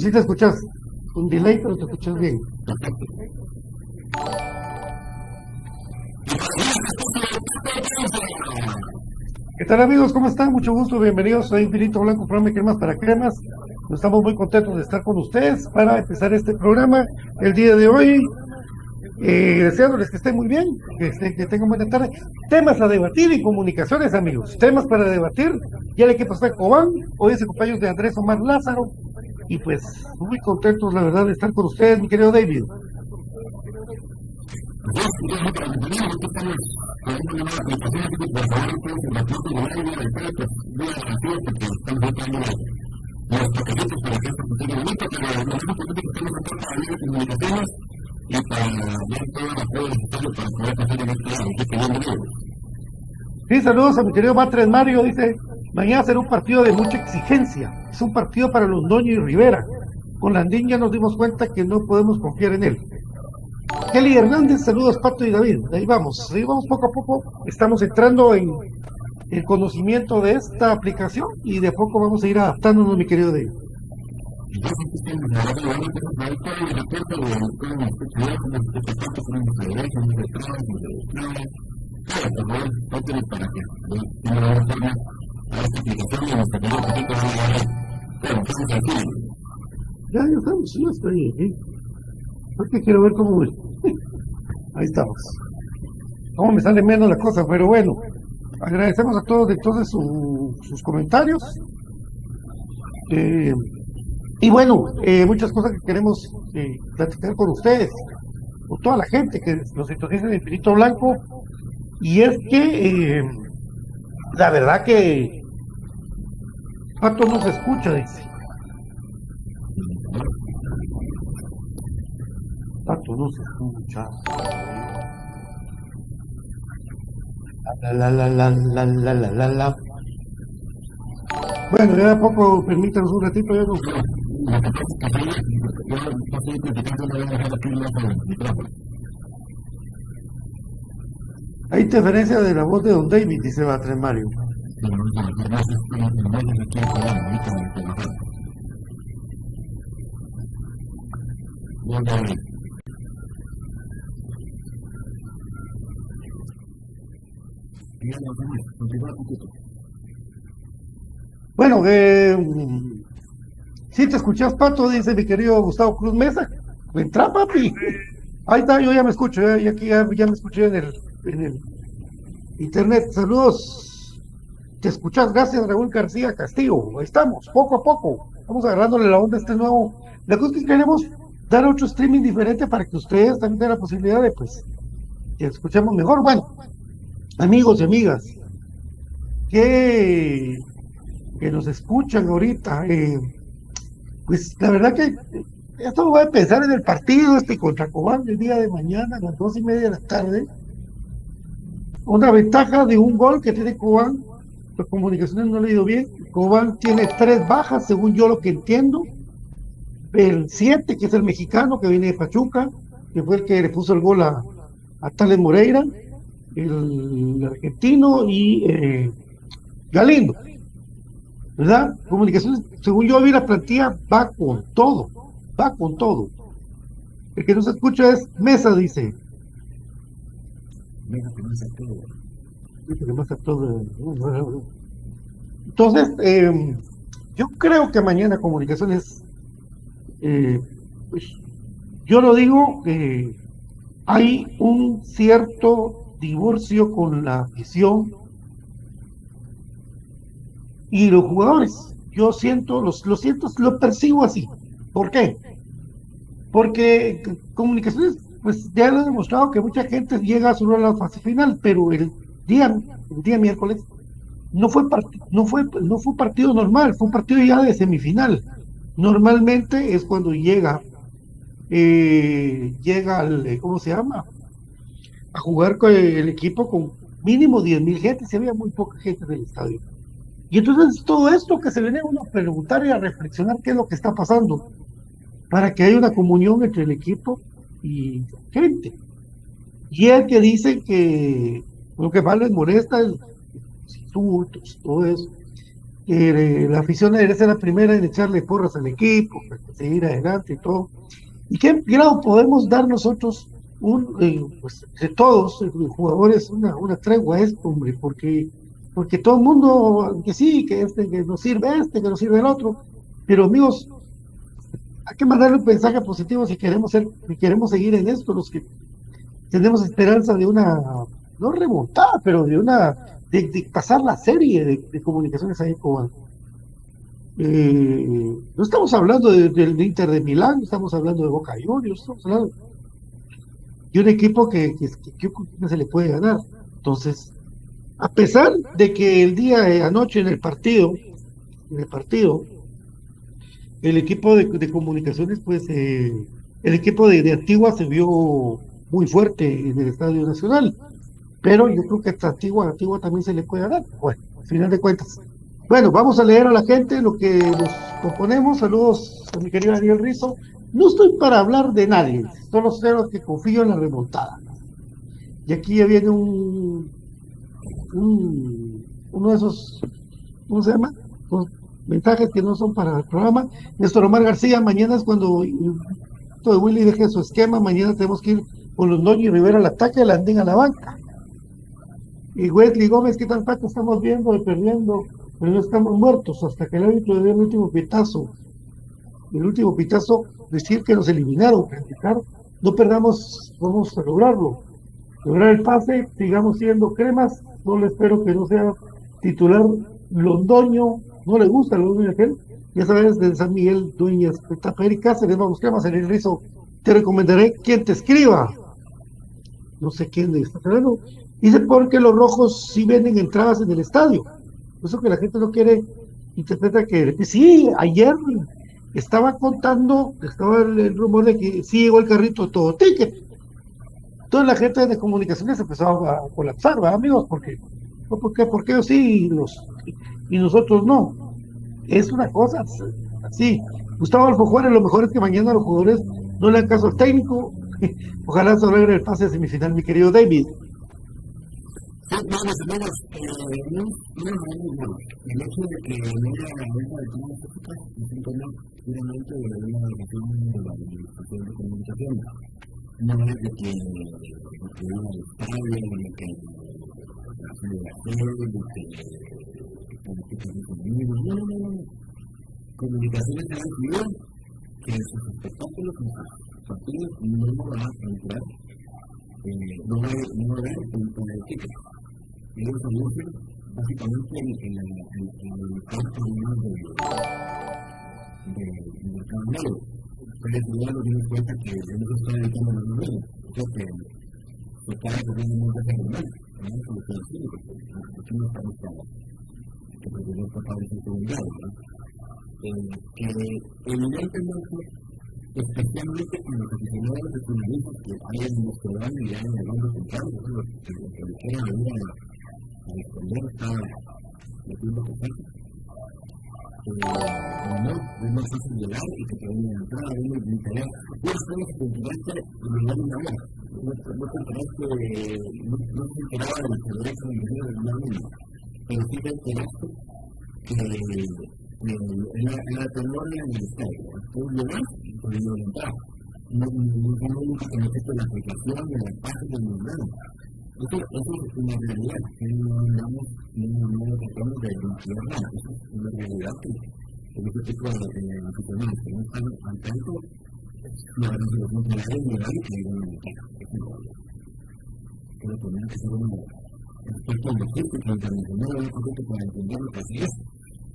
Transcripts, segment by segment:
Sí te escuchas. Un delay, pero te escuchas bien. ¿Qué tal amigos? ¿Cómo están? Mucho gusto, bienvenidos a Infinito Blanco, programa Cremas para Cremas. Estamos muy contentos de estar con ustedes para empezar este programa el día de hoy. Eh, deseándoles que estén muy bien, que tengan buena tarde. Temas a debatir y comunicaciones, amigos. Temas para debatir. Ya el equipo está en Cobán. Hoy es el cumpleaños de Andrés Omar Lázaro. Y pues muy contentos, la verdad, de estar con ustedes, mi querido David. Sí, saludos a mi querido Matres Mario, dice, mañana será un partido de mucha exigencia, es un partido para Londoño y Rivera. Con Landín ya nos dimos cuenta que no podemos confiar en él. Kelly Hernández, saludos Pato y David. Ahí vamos, ahí vamos poco a poco. Estamos entrando en el conocimiento de esta aplicación y de poco vamos a ir adaptándonos, mi querido David. Ya, ya estamos, ya estoy aquí. Porque quiero ver cómo. Ahí estamos. Cómo me sale menos la cosa, pero bueno. Agradecemos a todos entonces su, sus comentarios. Eh, y bueno, eh, muchas cosas que queremos eh, platicar con ustedes, con toda la gente que nos sintoniza en Infinito Blanco. Y es que eh, la verdad que Pato no se escucha, dice. Pato no se escucha. La, la, la, la, la, la, la, la. Bueno, ya a poco, permítanos un ratito, ya nos... Hay interferencia de la voz de Don David, dice Batres Mario. Bueno, eh, si te escuchas, Pato, dice mi querido Gustavo Cruz Mesa. Entra, papi. Ahí está, yo ya me escucho, ya, ya aquí ya, ya me escuché en el, en el internet. Saludos. Te escuchas, gracias Raúl García Castillo. Ahí estamos, poco a poco. Vamos agarrándole la onda a este nuevo. La cosa es que queremos dar otro streaming diferente para que ustedes también tengan la posibilidad de, pues, que escuchemos mejor. Bueno, amigos y amigas, que, que nos escuchan ahorita, eh, pues la verdad que esto lo voy a pensar en el partido este contra Cobán el día de mañana a las dos y media de la tarde. Una ventaja de un gol que tiene Cobán, las comunicaciones no le he ido bien. Cobán tiene tres bajas, según yo lo que entiendo. El 7, que es el mexicano que viene de Pachuca, que fue el que le puso el gol a, a Tales Moreira, el argentino y eh, Galindo. ¿Verdad? Comunicaciones, según yo vi la plantilla, va con todo, va con todo. El que no se escucha es Mesa, dice. Mesa que que Mesa todo. Entonces, eh, yo creo que mañana Comunicaciones, eh, pues, yo lo digo, eh, hay un cierto divorcio con la afición y los jugadores. Yo siento, los, lo siento, lo percibo así. ¿Por qué? Porque comunicaciones, pues ya lo he demostrado que mucha gente llega solo a la fase final, pero el día, el día miércoles no fue no fue no fue un partido normal, fue un partido ya de semifinal. Normalmente es cuando llega eh, llega al, ¿cómo se llama? A jugar con el equipo con mínimo 10 mil gente, se había muy poca gente en el estadio. Y entonces todo esto que se viene uno a preguntar y a reflexionar qué es lo que está pasando, para que haya una comunión entre el equipo y gente. Y el que dice que lo que más les molesta es insultos, todo eso. Que la afición debe ser la primera en echarle porras al equipo, para seguir adelante y todo. ¿Y qué grado podemos dar nosotros, un, eh, pues, de todos, eh, jugadores, una, una tregua esto, hombre? Porque porque todo el mundo, que sí, que este, que nos sirve este, que nos sirve el otro, pero amigos, hay que mandarle un mensaje positivo si queremos ser, si queremos seguir en esto, los que tenemos esperanza de una, no remontada, pero de una, de, pasar la serie de, comunicaciones ahí con eh, no estamos hablando del Inter de Milán, estamos hablando de Boca Juniors, estamos hablando y un equipo que, que, se le puede ganar. Entonces, a pesar de que el día de anoche en el partido, en el partido, el equipo de, comunicaciones, pues eh, el equipo de, de, Antigua se vio muy fuerte en el Estadio Nacional. Pero yo creo que a Antigua, Antigua también se le puede dar. Bueno, al final de cuentas. Bueno, vamos a leer a la gente lo que nos componemos. Saludos a mi querido Daniel Rizo. No estoy para hablar de nadie, solo sé que confío en la remontada. Y aquí ya viene un, un uno de esos, ¿cómo se llama? mensajes que no son para el programa. Néstor Omar García, mañana es cuando todo Willy deje su esquema, mañana tenemos que ir con los Noño y Rivera al ataque, Landín a la banca. Y Wesley Gómez, ¿qué tan falta estamos viendo y perdiendo? Pero no estamos muertos hasta que el árbitro dé el último pitazo. El último pitazo, decir que nos eliminaron, no perdamos, vamos a lograrlo. Lograr el pase, sigamos siendo cremas, no le espero que no sea titular Londoño, no le gusta Londoño aquel, ya sabes, de San Miguel Dueñas, Taperi Cáceres, vamos, cremas en el rizo, te recomendaré quien te escriba. No sé quién está hablando. Dice porque los rojos sí venden entradas en el estadio. Eso que la gente no quiere interpreta que sí, ayer estaba contando, estaba el, rumor de que sí llegó el carrito todo ticket. Toda la gente de comunicaciones empezó a, colapsar, ¿verdad, amigos? Porque, ¿por qué? ¿Por qué sí y, los, y nosotros no? Es una cosa así. Gustavo Alfo Juárez, lo mejor es que mañana los jugadores no le dan caso al técnico. Ojalá se logre el pase semifinal, mi querido David. Sí, vamos, vamos, eh, no, no, no, no, el hecho de que no haya la venta de todas las épocas es un tema puramente de una relación de la administración de comunicación. No es de que lo que iba al estadio, de que la celebración, de que políticas de conmigo, no, no, no, no. Comunicaciones ha decidido que sus espectáculos, sus partidos no van a entrar, eh, no va a haber un ticket ellos anuncian básicamente en, en, en, en el campo de, de, de mercado negro. Ustedes ya nos dimos cuenta que no se está dedicando a los números, o sea que se está resolviendo muy fácilmente, ¿no? Como que decir, aquí no estamos para que está para el segundo grado, ¿no? Eh, que evidentemente especialmente con los aficionados de finalistas que hay en nuestro año y hay en el bando central, los que le quieran venir a responder está metiendo no, es más fácil llegar y que te den una entrada, un interés. Unas cosas que y me una hora. No no te enteraba de la derecha de la de la pero sí te enteraste que en el estadio, tú llegas y te entrada. No, nunca la aplicación, en la página, ni nada. Eso, eso es una realidad, que no hablamos, no, tratamos de limpiar nada, eso es una realidad que en este tipo de aficionados que no están al tanto, a ser los funcionarios ni nadie que digan una cara, eso no Creo que tiene que ser un experto en los círculos internacionales, un poquito para entender lo que así es.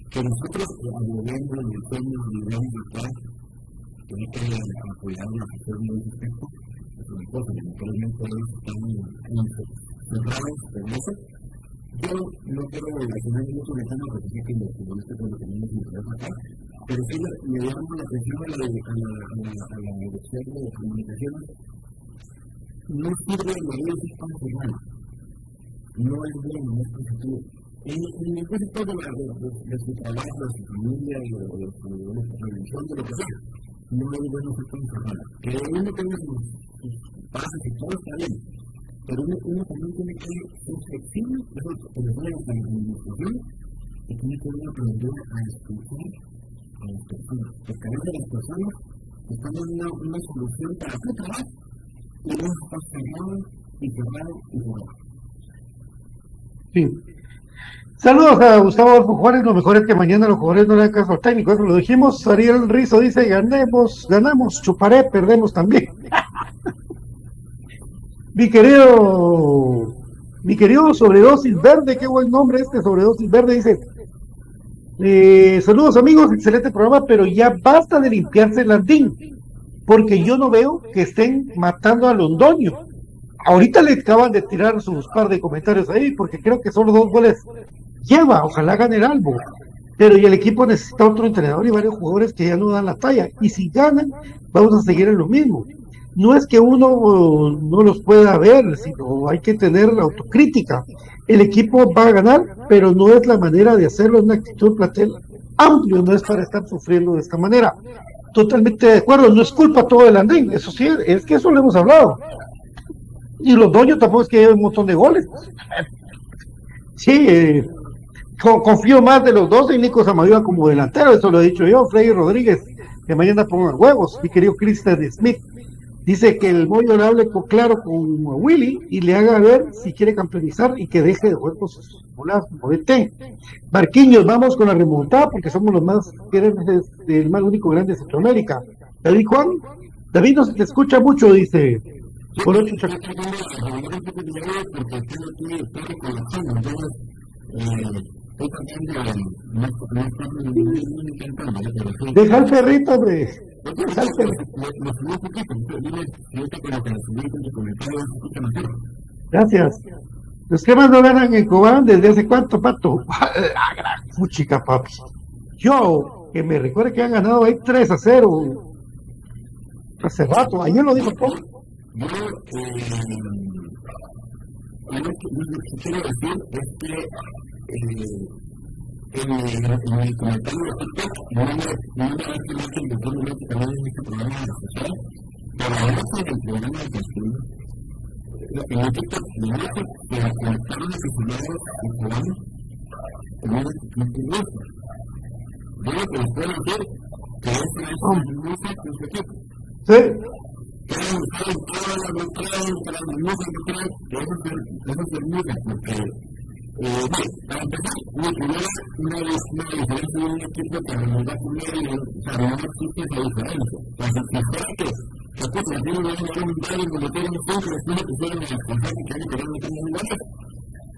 Que nosotros, al gobierno, al diseño, al gobierno de paz, tiene que apoyar la afición en ese aspecto, una. Yo no quiero relacionar mucho porque sé que los que tenemos acá, pero sí llamo la atención a la, a a la, de comunicaciones. No sirve de sistema formal. No es bueno, no es positivo. En, en el caso de, de, de, de familia, de, de de lo que no es bueno ser formal. Que uno tenga sus pasa que todo está bien. Pero uno, uno también tiene que ser flexible, eso es la administración, y tiene que aprender a escuchar a las personas. Porque a veces las personas están dando una, solución para su trabajo y uno está cerrado y cerrado y cerrado. Sí. Saludos a Gustavo Juárez, lo mejor es que mañana los jugadores no le dan caso al técnico, eso lo dijimos, Ariel Rizo dice, ganemos, ganamos, chuparé, perdemos también. Mi querido, mi querido Sobredosis Verde, qué buen nombre este Sobredosis Verde, dice, eh, saludos amigos, excelente programa, pero ya basta de limpiarse el andín. porque yo no veo que estén matando a Londoño. Ahorita le acaban de tirar sus par de comentarios ahí, porque creo que solo dos goles lleva, ojalá gane el albo. Pero y el equipo necesita otro entrenador y varios jugadores que ya no dan la talla. Y si ganan, vamos a seguir en lo mismo. No es que uno no los pueda ver, sino hay que tener la autocrítica. El equipo va a ganar, pero no es la manera de hacerlo, es una actitud platel amplio, no es para estar sufriendo de esta manera. Totalmente de acuerdo, no es culpa todo del andén, eso sí, es que eso lo hemos hablado. Y los dueños tampoco es que hay un montón de goles. Sí, eh, confío más de los dos en Nico Samayoa como delantero, eso lo he dicho yo, Freddy Rodríguez, que mañana pongan huevos, mi querido Christian Smith. Dice que el Moyo le hable claro con Willy y le haga ver si quiere campeonizar y que deje de jugar con sus bolas Marquiños, vamos con la remontada porque somos los más, el más único grande de Centroamérica. David Juan, David nos escucha mucho, dice. Por ocho Deja el perrito, hombre. Gracias. Los cremas no ganan en Cobán desde hace cuánto, Pato. La gran fuchica, papi. Yo, que me recuerdo que han ganado ahí 3 a 0. Hace rato, ayer lo dijo todo. Yo, eh, lo que quiero decir es que en, en el comentario de TikTok, no me parece más que el doctor Lorenzo también en este programa de la pero además en el programa de construir, en el TikTok me dijo que los aficionados y jugadores en un mentiroso. Yo lo que les puedo decir que es una hermosa con su equipo. Sí. Pueden buscar en todas las redes, en las redes, que eso es hermosa, porque eh, para empezar, mi primera, una una diferencia de un equipo que nos va a poner, o sea, no existe. O sea, si fuera que, que pues, un y como tiene un centro, después que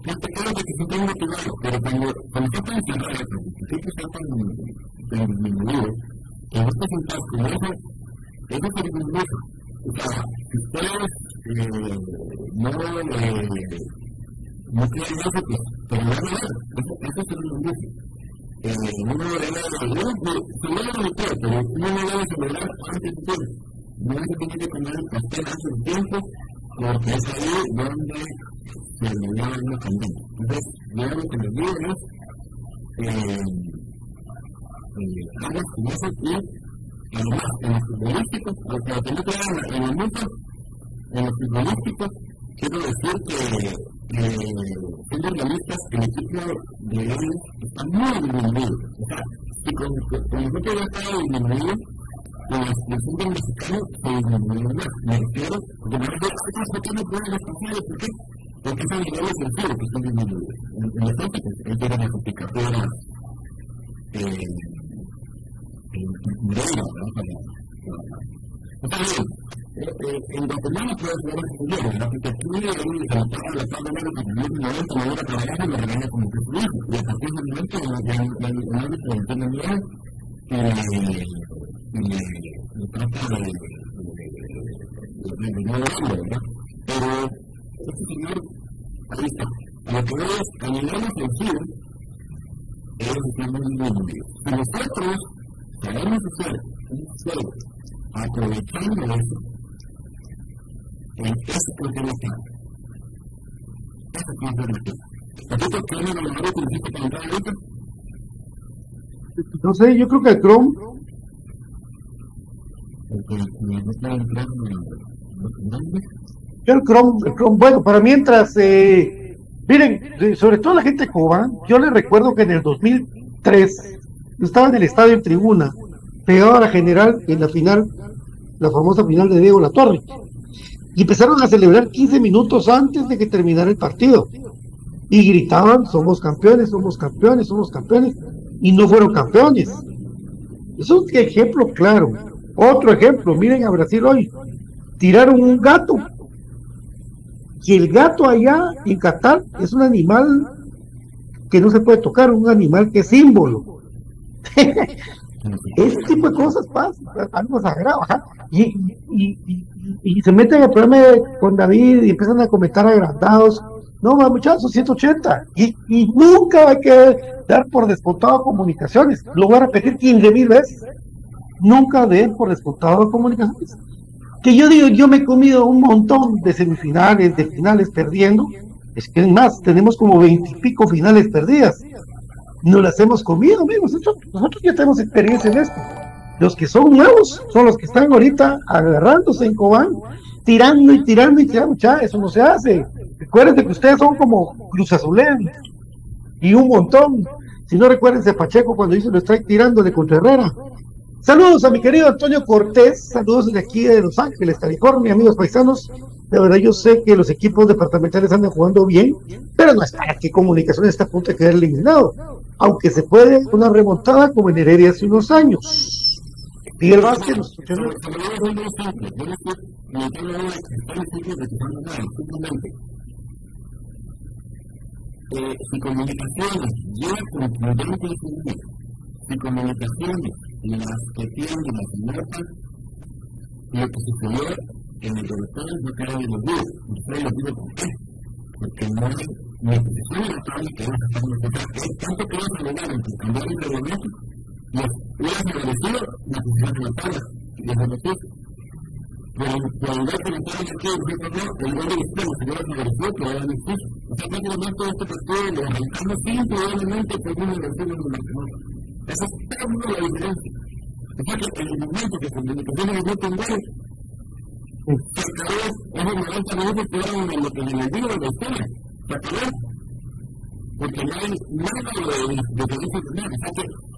y que que se están motivados, pero cuando, cuando tú tú que estás tan que no te sientas con eso, eso es no tiene eso, pues, pero no es eso, eso es lo mismo. Eh, uno debe, no, se debe meter, pero uno no debe celebrar antes de todo. No se tiene que comer el pastel hace un tiempo, porque es ahí donde se le da una condena. Entonces, yo lo que les digo es, eh, eh, hagas con eso y además en los futbolísticos, lo que no queda en el mundo, en los futbolísticos, quiero decir que siendo realistas, el equipo de está muy disminuido. O sea, si con, con ya estaba disminuido, la expresión del mexicano se disminuyó más. Me refiero, porque los no pueden descansar, ¿por? Porque es a nivel ofensivo que están disminuidos. En, en los ámbitos, tiene las aplicadoras, eh, en bien, en Guatemala puede ser más estudiado. La arquitectura y el la sala de también me momento me voy a trabajar y me regaña como que su. Y a partir momento en el ámbito del tema mío, me trata de no ¿verdad? Pero este señor, ahí está. Lo que ellos están muy disminuidos. Si nosotros sabemos hacer un juego aprovechando eso, en ese continente. Ese continente. ¿Nosotros tenemos la mejor utilización para entrar ahorita? No sé, yo creo que el Chrome. Yo el Chrome, el Chrome, bueno, para mientras, eh, miren, sobre todo la gente Cuba, yo les recuerdo que en el 2003 estaba en el estadio en tribuna, pegado a la general en la final, la famosa final de Diego La Torre y empezaron a celebrar 15 minutos antes de que terminara el partido. Y gritaban, somos campeones, somos campeones, somos campeones, y no fueron campeones. Es un ejemplo claro. Otro ejemplo, miren a Brasil hoy, tiraron un gato. Y el gato allá en Qatar es un animal que no se puede tocar, un animal que es símbolo. Ese tipo de cosas pasa, algo sagrado, y, y, y, se meten el problema con David y empiezan a comentar agrandados. No, muchachos, 180. Y, y nunca hay que dar por descontado comunicaciones. Lo voy a repetir 15 mil veces. Nunca den por descontado comunicaciones. Que yo digo, yo me he comido un montón de semifinales, de finales perdiendo. Es que más, tenemos como veintipico finales perdidas no las hemos comido, amigos. Nosotros, ya tenemos experiencia en esto. Los que son nuevos son los que están ahorita agarrándose en Cobán, tirando y tirando y tirando. Ya, eso no se hace. Recuerden que ustedes son como Cruz Azulén y un montón. Si no recuérdense Pacheco cuando hizo el strike tirándole contra Herrera. Saludos a mi querido Antonio Cortés, saludos desde aquí de Los Ángeles, California, amigos paisanos. De verdad, yo sé que los equipos departamentales andan jugando bien, pero no es para que Comunicaciones está a punto de quedar eliminado aunque se puede una remontada como en Heredia hace unos años. Miguel Vázquez nos escuchó. Eh, si comunicaciones llega concluyente de su vida, si comunicaciones las que tienen las muertas, lo que sucedió en el directorio no queda de los días. Ustedes lo digo por qué. Porque no hay la posición electoral que a estar nosotros es tanto que vamos a lograr entre cambiar el reglamento y hubieran agradecido la posición de la tabla y los beneficios. Pero por el dato de la aquí, nosotros no, el del extremo se hubiera favorecido que era beneficio. O sea, prácticamente este partido lo arrancamos sin probablemente por una versión de la. Esa es toda la diferencia. O sea que en el momento que comunicaciones no tendrán se acabó esos 90 minutos que eran en lo que el libro de porque no hay nada de, de servicio primero. O sea que que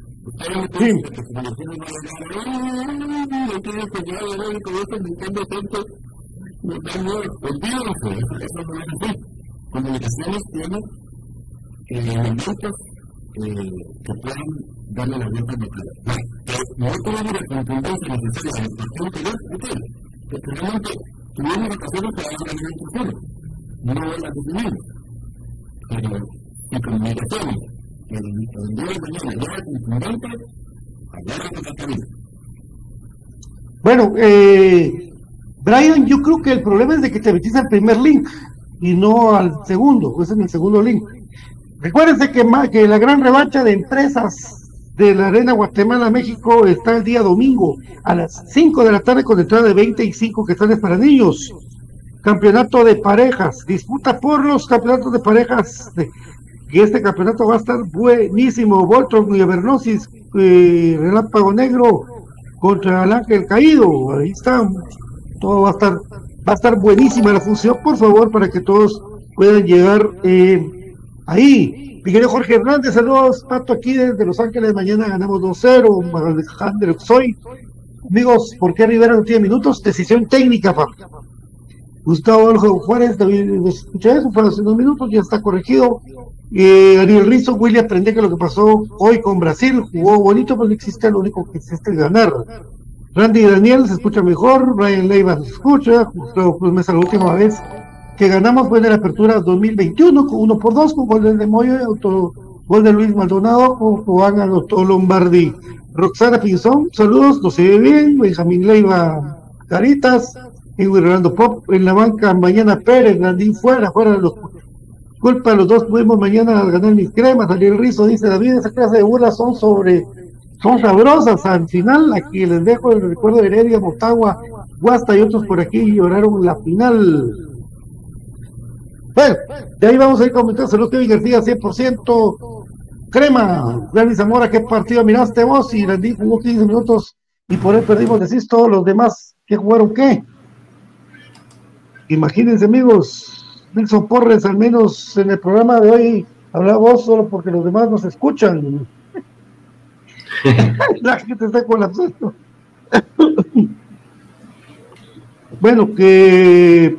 y comunicaciones ya lo alimentaron. Punto. Sí. Comunicaciones tiene elementos que pueden darle la vuelta a la No tenemos la contundencia ok, tuvimos ocasiones para dar la instrucciones, no las definimos. Pero bueno, eh, Brian, yo creo que el problema es de que te metiste al primer link y no al segundo, pues en el segundo link. Recuérdense que, la gran revancha de empresas de la Arena Guatemala, México, está el día domingo a las 5 de la tarde con entrada de 25 que están para niños. Campeonato de parejas, disputa por los campeonatos de parejas y este campeonato va a estar buenísimo. Voltron y Avernosis, eh, Relámpago Negro contra el Ángel Caído. Ahí está. Todo va a estar, va a estar buenísima la función, por favor, para que todos puedan llegar eh, ahí. Mi Jorge Hernández, saludos, Pato, aquí desde Los Ángeles. Mañana ganamos 2-0. Alejandro Soy. Amigos, ¿por qué Rivera no tiene minutos? Decisión técnica, papá. Gustavo Aljo Juárez, también escuché eso, fue hace dos minutos, ya está corregido. Eh, Ariel Rizzo, William, aprende que lo que pasó hoy con Brasil, jugó bonito, pero no existe, lo único que existe es ganar. Randy Daniel se escucha mejor, Brian Leiva se escucha, justo pues me la última vez que ganamos fue en la apertura 2021, con uno por dos, con gol de Moyo y auto, gol de Luis Maldonado, con Juan Alonso Lombardi. Roxana Pinzón, saludos, lo se ve bien, Benjamín Leiva, Caritas, y Rolando Pop en la banca, mañana Pérez, Landín fuera, fuera de los culpa, los dos pudimos mañana ganar mis cremas, salir rizo, dice David, esa clase de burlas son sobre, son sabrosas, al final aquí les dejo el recuerdo de Heredia, Motagua, Guasta y otros por aquí lloraron la final. Bueno, de ahí vamos a ir comentando, saludos Kevin García, 100%, crema, Dani Zamora, ¿qué partido miraste vos? Y Landín jugó 15 minutos y por él perdimos, decís todos los demás, ¿qué jugaron qué? Imagínense amigos, Nelson Porres, al menos en el programa de hoy, habla vos solo porque los demás nos escuchan. La gente está colapsando. Bueno, que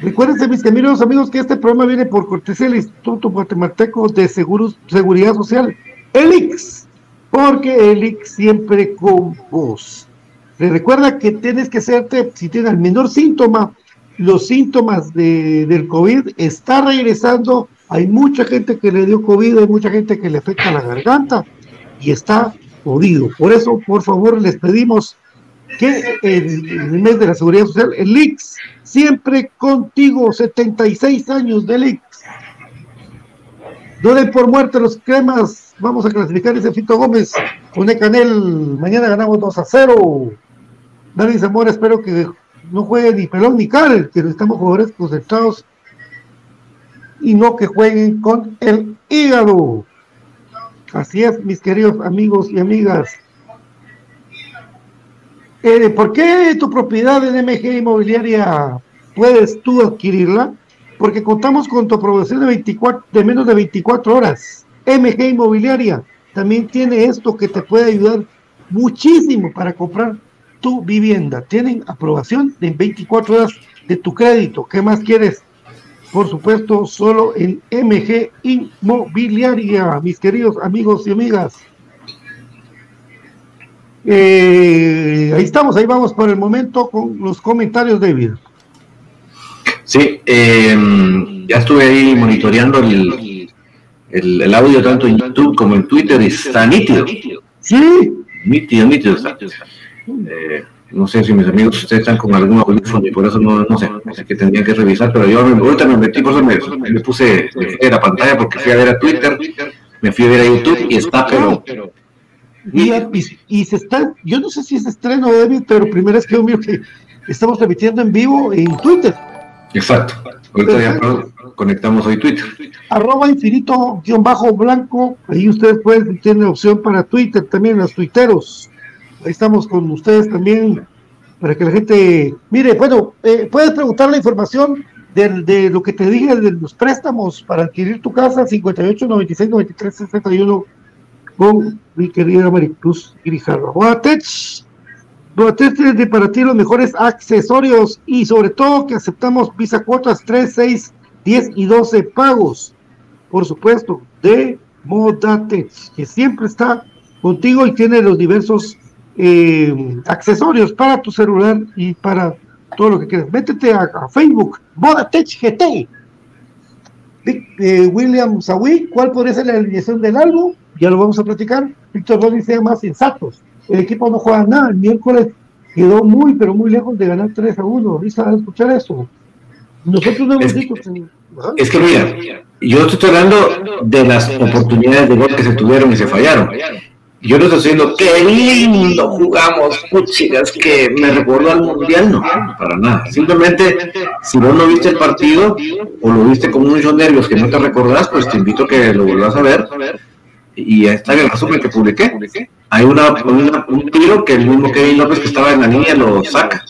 recuérdense, mis queridos amigos, que este programa viene por cortesía del Instituto Guatemalteco de Seguros, Seguridad Social, ELIX, porque ELIX siempre con vos. Recuerda que tienes que hacerte, si tienes el menor síntoma, los síntomas de, del COVID, está regresando. Hay mucha gente que le dio COVID, hay mucha gente que le afecta la garganta y está jodido. Por eso, por favor, les pedimos que en, el mes de la seguridad social, el IX, siempre contigo, 76 años del IX. No den por muerte los cremas, vamos a clasificar ese Fito Gómez con Canel, mañana ganamos 2 a 0. Dani Zamora, espero que no juegue ni pelón ni cal, que estamos jugadores concentrados y no que jueguen con el hígado. Así es, mis queridos amigos y amigas. Eh, ¿Por qué tu propiedad en MG Inmobiliaria puedes tú adquirirla? Porque contamos con tu aprobación de, 24, de menos de 24 horas. MG Inmobiliaria también tiene esto que te puede ayudar muchísimo para comprar tu vivienda. Tienen aprobación de 24 horas de tu crédito. ¿Qué más quieres? Por supuesto, solo en MG Inmobiliaria, mis queridos amigos y amigas. Eh, ahí estamos, ahí vamos por el momento con los comentarios, David. Sí, em, ya estuve ahí monitoreando el, el, audio tanto en YouTube como en Twitter y está nítido. Sí. Nítido, nítido eh, no sé si mis amigos ustedes están con algún audífono y por eso no, no sé, no sé qué tendrían que revisar, pero yo ahorita me metí, por eso me, me puse me la pantalla porque fui a ver a Twitter, me fui a ver a YouTube y está, pero y, se está, yo no sé si es estreno, David, pero primera vez que yo miro que estamos transmitiendo en vivo en Twitter. Exacto. Ahorita ya conectamos hoy Twitter. Arroba infinito guion bajo blanco. Ahí ustedes pueden, tienen opción para Twitter también, los tuiteros. Ahí estamos con ustedes también para que la gente mire, bueno, eh, puedes preguntar la información de, lo que te dije de los préstamos para adquirir tu casa 58 96 93 61 con mi querida Maricruz Grijalva. Boatech, Boatech tiene para ti los mejores accesorios y sobre todo que aceptamos visa cuotas 3, 6, 10 y 12 pagos. Por supuesto, de Modatech, que siempre está contigo y tiene los diversos eh, accesorios para tu celular y para todo lo que quieras. Métete a, Facebook, Modatech GT. Eh, William Sawi, ¿cuál podría ser la alineación del álbum? ya lo vamos a platicar. Víctor Rodríguez sea más sensatos. El equipo no juega nada. El miércoles quedó muy, pero muy lejos de ganar 3 a 1. Risa, a escuchar eso. Nosotros no hemos dicho. Es que mira, yo estoy hablando de las oportunidades de gol que se tuvieron y se fallaron. Yo no estoy diciendo qué lindo jugamos, puchigas, que me recordó al mundial, no, para nada. Simplemente, si vos no viste el partido o lo viste con muchos nervios que no te recordás, pues te invito a que lo vuelvas a ver y está en el resumen que publiqué. Hay una, un tiro que el mismo Kevin López que estaba en la línea lo saca.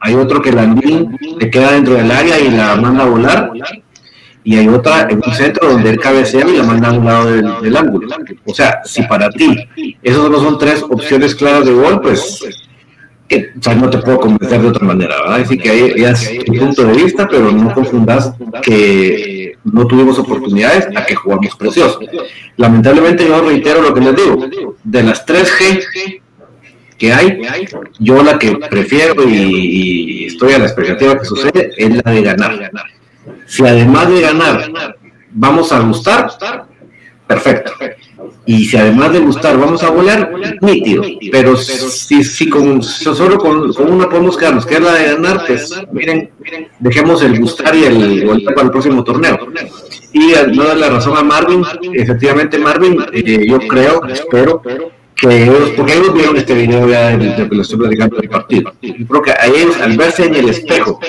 Hay, otro que la le queda dentro del área y la manda a volar. Y hay otra en un centro donde él cabecea y la manda a un lado del, ángulo. O sea, si para ti esos no son tres opciones claras de gol, pues o sea, no te puedo convencer de otra manera, ¿verdad? Así que ahí es tu punto de vista, pero no confundas que no tuvimos oportunidades a que jugamos precioso. Lamentablemente yo reitero lo que les digo, de las 3G que hay, yo la que prefiero y, estoy a la expectativa que sucede es la de ganar. Si además de ganar vamos a gustar, perfecto. Y si además de gustar vamos a volar, nítido. Pero si, si con, solo con, una podemos quedarnos, que es la de ganar, pues miren, dejemos el gustar y el volver para el próximo torneo. Y no dar la razón a Marvin, efectivamente Marvin, eh, yo creo, espero que ellos, porque ellos vieron este video ya de, lo que les estoy platicando del partido. Yo creo que a ellos, al verse en el espejo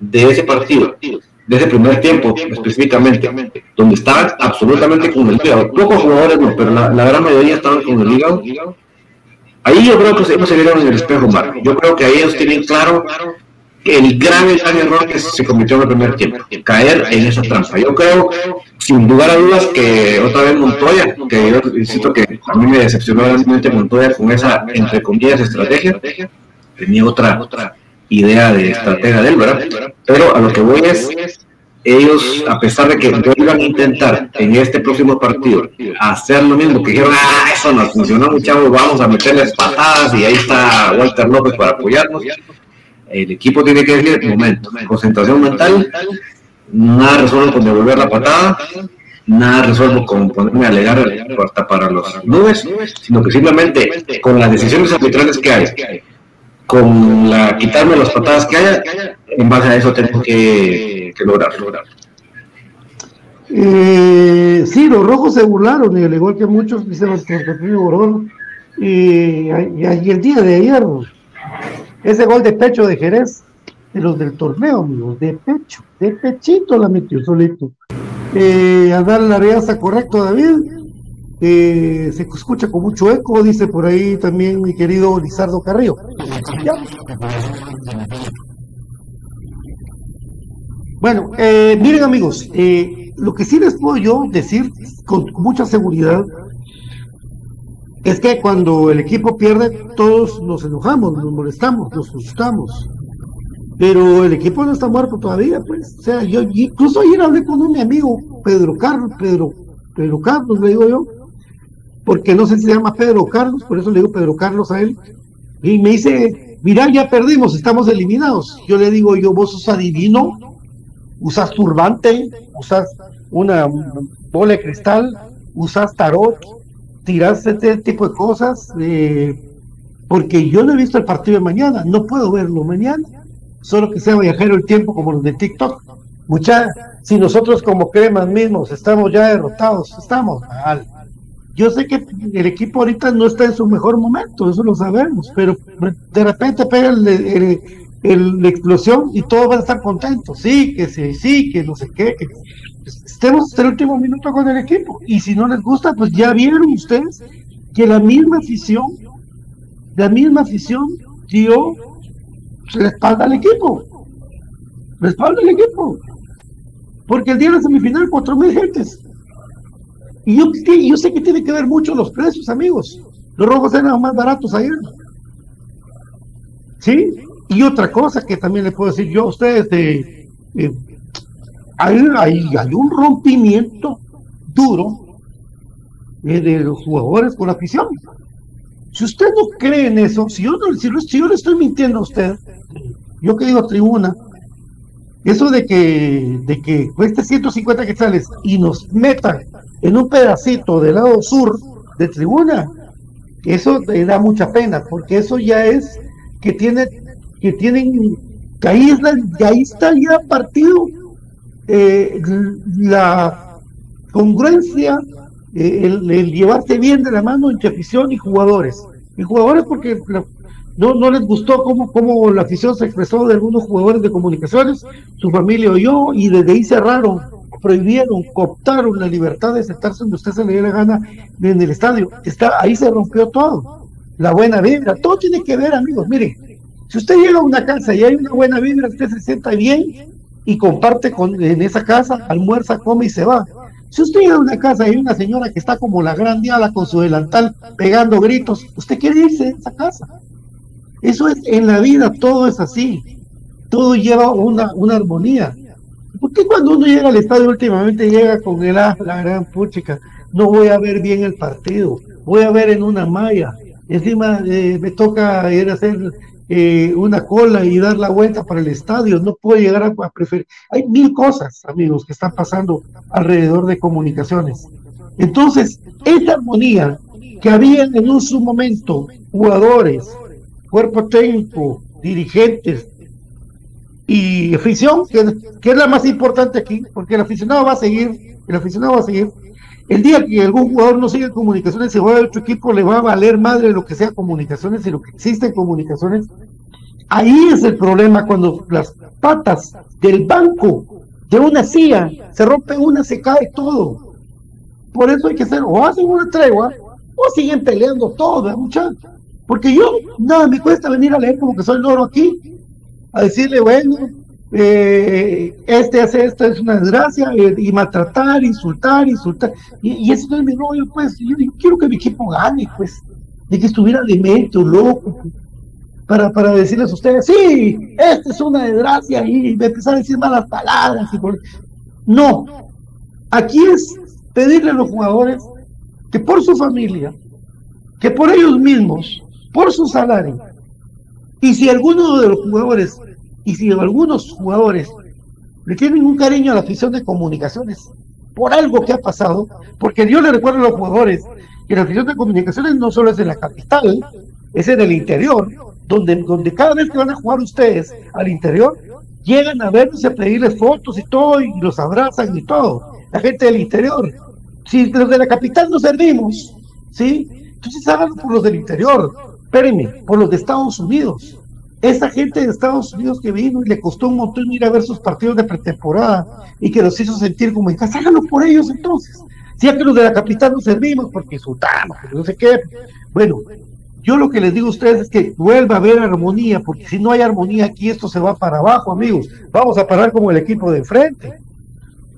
de ese partido, de ese primer tiempo específicamente, donde estaban absolutamente con el hígado. Pocos jugadores no, pero la, gran mayoría estaban con el hígado. Ahí yo creo que ellos se vieron en el espejo, Marco. Yo creo que ahí ellos tienen claro el grave, gran error que se cometió en el primer tiempo, caer en esa trampa. Yo creo, sin lugar a dudas, que otra vez Montoya, que yo insisto que a mí me decepcionó realmente Montoya con esa, entre comillas, estrategia, tenía otra, otra idea de estratega de él, ¿verdad? Pero a lo que voy es, ellos, a pesar de que vuelvan a intentar en este próximo partido hacer lo mismo, que dijeron, ah, eso nos funcionó, muchachos, vamos a meterles patadas y ahí está Walter López para apoyarnos. El equipo tiene que decir, momento, concentración mental, nada resuelvo con devolver la patada, nada resuelvo con ponerme a alegar hasta para los nubes, sino que simplemente con las decisiones arbitrales que hay, con la quitarme las patadas que haya, en base a eso tengo que, lograr. lograr. Eh, sí, los rojos se burlaron, y al igual que muchos dicen el Borón. Y, y, el día de ayer, ese gol de pecho de Jerez, de los del torneo, amigos, de pecho, de pechito la metió solito. Eh, a dar la reaza correcto, David. Eh, se escucha con mucho eco, dice por ahí también mi querido Lizardo Carrillo. Bueno, eh, miren amigos, eh, lo que sí les puedo yo decir con, mucha seguridad es que cuando el equipo pierde todos nos enojamos, nos molestamos, nos asustamos. Pero el equipo no está muerto todavía, pues. O sea, yo incluso ayer hablé con un mi amigo, Pedro Carlos, Pedro, Pedro Carlos, le digo yo, porque no sé si se llama Pedro Carlos, por eso le digo Pedro Carlos a él. Y me dice, mira, ya perdimos, estamos eliminados. Yo le digo, yo, vos sos adivino, usas turbante, usas una bola de cristal, usas tarot, tiras este tipo de cosas, eh, porque yo no he visto el partido de mañana, no puedo verlo mañana solo que sea viajero el tiempo como los de TikTok. Mucha, si nosotros como cremas mismos estamos ya derrotados, estamos mal. Yo sé que el equipo ahorita no está en su mejor momento, eso lo sabemos, pero de repente pega la explosión y todos van a estar contentos. Sí, que sí, sí, que no sé qué, estemos hasta el último minuto con el equipo. Y si no les gusta, pues ya vieron ustedes que la misma afición, la misma afición dio respalda al equipo. Respalda al equipo. Porque el día de la semifinal, cuatro mil gentes. Y yo, sé que tiene que ver mucho los precios, amigos. Los rojos eran más baratos ayer. ¿Sí? Y otra cosa que también le puedo decir yo a ustedes, de, hay, hay, un rompimiento duro eh, de los jugadores con la afición. Si usted no cree en eso, si yo, no, si, yo le estoy mintiendo a usted, yo que digo tribuna, eso de que, de que cueste 150 quetzales y nos metan en un pedacito del lado sur de tribuna, eso le da mucha pena, porque eso ya es que tiene, que tienen, que ahí, ahí está ya partido eh, la congruencia el, llevarse bien de la mano entre afición y jugadores. Y jugadores porque no, no les gustó cómo, cómo la afición se expresó de algunos jugadores de comunicaciones, su familia oyó y desde ahí cerraron, prohibieron, cooptaron la libertad de sentarse donde usted se le dé la gana en el estadio. Está, ahí se rompió todo. La buena vibra, todo tiene que ver, amigos. Miren, si usted llega a una casa y hay una buena vibra, usted se sienta bien y comparte con, en esa casa, almuerza, come y se va. Si usted llega a una casa y hay una señora que está como la gran diabla con su delantal pegando gritos, usted quiere irse de esa casa. Eso es en la vida, todo es así. Todo lleva una, una armonía. ¿Por qué cuando uno llega al estadio últimamente llega con el ah, la gran puchica? No voy a ver bien el partido, voy a ver en una malla. Encima eh, me toca ir a hacer eh, una cola y dar la vuelta para el estadio, no puedo llegar a, preferir. Hay mil cosas, amigos, que están pasando alrededor de comunicaciones. Entonces, esta armonía que había en un su momento jugadores, cuerpo técnico, dirigentes y afición, que, es la más importante aquí, porque el aficionado va a seguir, el aficionado va a seguir el día que algún jugador no siga comunicaciones, se va a otro equipo, le va a valer madre lo que sea comunicaciones y lo que existe en comunicaciones. Ahí es el problema cuando las patas del banco de una silla se rompe una, se cae todo. Por eso hay que hacer, o hacen una tregua, o siguen peleando todo, muchachos. Porque yo, nada, me cuesta venir a leer como que soy loro aquí, a decirle, bueno, eh, este hace esto, es una desgracia, eh, y maltratar, insultar, insultar. Y, y eso no es mi rollo, pues. Yo, quiero que mi equipo gane, pues. De que estuviera demente o loco. para, para decirles a ustedes, sí, esta es una desgracia y empezar a decir malas palabras. Y No, aquí es pedirle a los jugadores que por su familia, que por ellos mismos, por su salario, y si alguno de los jugadores, y si algunos jugadores le tienen un cariño a la afición de comunicaciones, por algo que ha pasado, porque yo le recuerdo a los jugadores que la afición de comunicaciones no solo es en la capital, es en el interior, donde, donde cada vez que van a jugar ustedes al interior, llegan a verlos y a pedirles fotos y todo, y los abrazan y todo. La gente del interior. Si los de la capital no servimos, ¿sí? Entonces háganlo por los del interior. Espérenme, por los de Estados Unidos. Esa gente de Estados Unidos que vino y le costó un montón ir a ver sus partidos de pretemporada y que los hizo sentir como en casa, háganlo por ellos entonces. Si es que los de la capital no servimos porque insultamos, porque no sé qué. Bueno, yo lo que les digo a ustedes es que vuelva a haber armonía, porque si no hay armonía aquí, esto se va para abajo, amigos. Vamos a parar como el equipo de enfrente,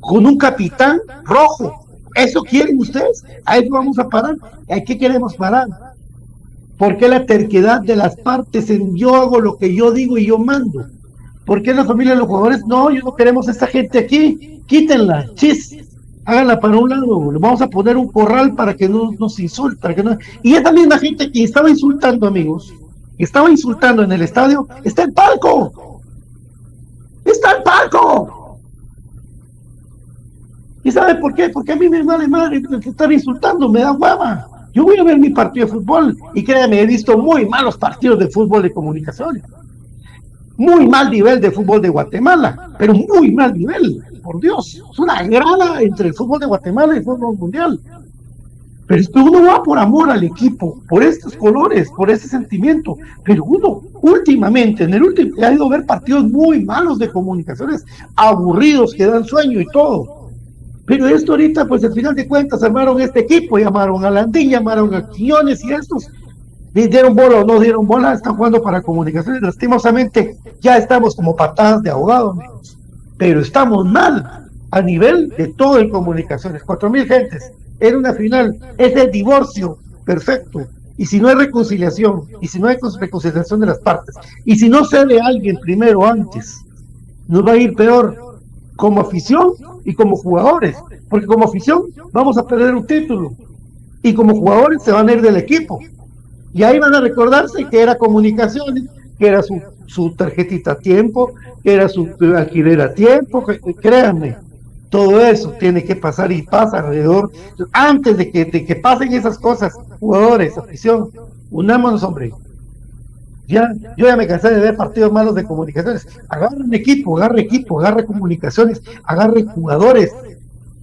con un capitán rojo. ¿Eso quieren ustedes? Ahí vamos a parar. ¿A qué queremos parar? ¿Por qué la terquedad de las partes en yo hago lo que yo digo y yo mando? ¿Por qué la familia de los jugadores? No, yo no queremos a esta gente aquí. Quítenla, chis háganla para un lado, le vamos a poner un corral para que no nos insulte. Que no... Y esa misma gente que estaba insultando, amigos, estaba insultando en el estadio, está en palco. Está en palco. ¿Y sabe por qué? Porque a mí me vale madre estar insultando, me da hueva. Yo voy a ver mi partido de fútbol y créanme, he visto muy malos partidos de fútbol de comunicaciones. Muy mal nivel de fútbol de Guatemala, pero muy mal nivel por Dios, es una grada entre el fútbol de Guatemala y el fútbol mundial. Pero esto uno va por amor al equipo, por estos colores, por ese sentimiento. Pero uno, últimamente, en el último, ha ido a ver partidos muy malos de comunicaciones, aburridos, que dan sueño y todo. Pero esto ahorita, pues al final de cuentas, armaron este equipo, llamaron a Landín, llamaron a Quiñones y estos. ¿Dieron bola o no dieron bola? Están jugando para comunicaciones. Lastimosamente, ya estamos como patadas de ahogado, amigos pero estamos mal a nivel de todo en comunicaciones. Cuatro mil gentes en una final, es el divorcio perfecto. Y si no hay reconciliación, y si no hay reconciliación de las partes, y si no cede alguien primero antes, nos va a ir peor como afición y como jugadores, porque como afición vamos a perder un título, y como jugadores se van a ir del equipo. Y ahí van a recordarse que era comunicaciones, que era su, su tarjetita a tiempo, que era su alquiler a tiempo, créanme, todo eso tiene que pasar y pasa alrededor. Antes de que, de que pasen esas cosas, jugadores, afición, unámonos, hombre. Ya, yo ya me cansé de ver partidos malos de comunicaciones. Agarre un equipo, agarre equipo, agarre comunicaciones, agarre jugadores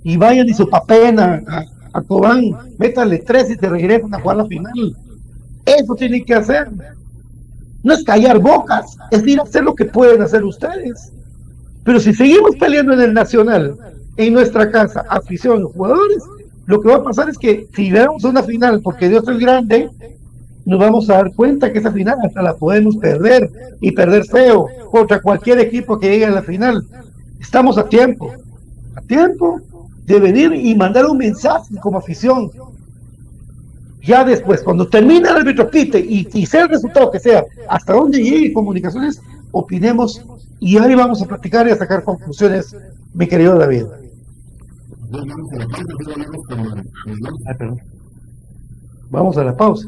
y vayan y su papel a, a, Cobán, métale tres y te regresan a jugar la final. Eso tiene que hacer. No es callar bocas, es ir a hacer lo que pueden hacer ustedes. Pero si seguimos peleando en el Nacional, en nuestra casa, afición, jugadores, lo que va a pasar es que si vemos una final, porque Dios es grande, nos vamos a dar cuenta que esa final hasta la podemos perder y perder feo contra cualquier equipo que llegue a la final. Estamos a tiempo, a tiempo de venir y mandar un mensaje como afición ya después, cuando termine el árbitro pite y, y, sea el resultado que sea, hasta dónde llegue comunicaciones, opinemos y ahí vamos a platicar y a sacar conclusiones, mi querido David. Vamos a la pausa.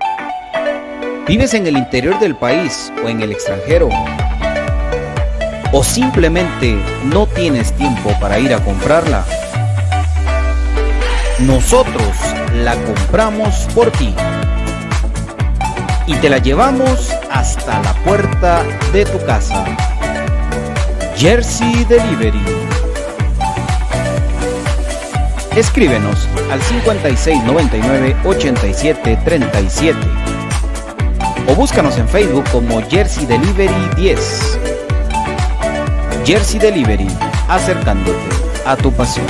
¿Vives en el interior del país o en el extranjero? ¿O simplemente no tienes tiempo para ir a comprarla? Nosotros la compramos por ti. y te la llevamos hasta la puerta de tu casa. Jersey Delivery. Escríbenos al 5699 8737 o búscanos en Facebook como Jersey Delivery 10. Jersey Delivery, acercándote a tu pasión.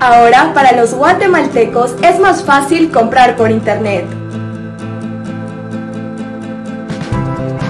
Ahora, para los guatemaltecos es más fácil comprar por internet.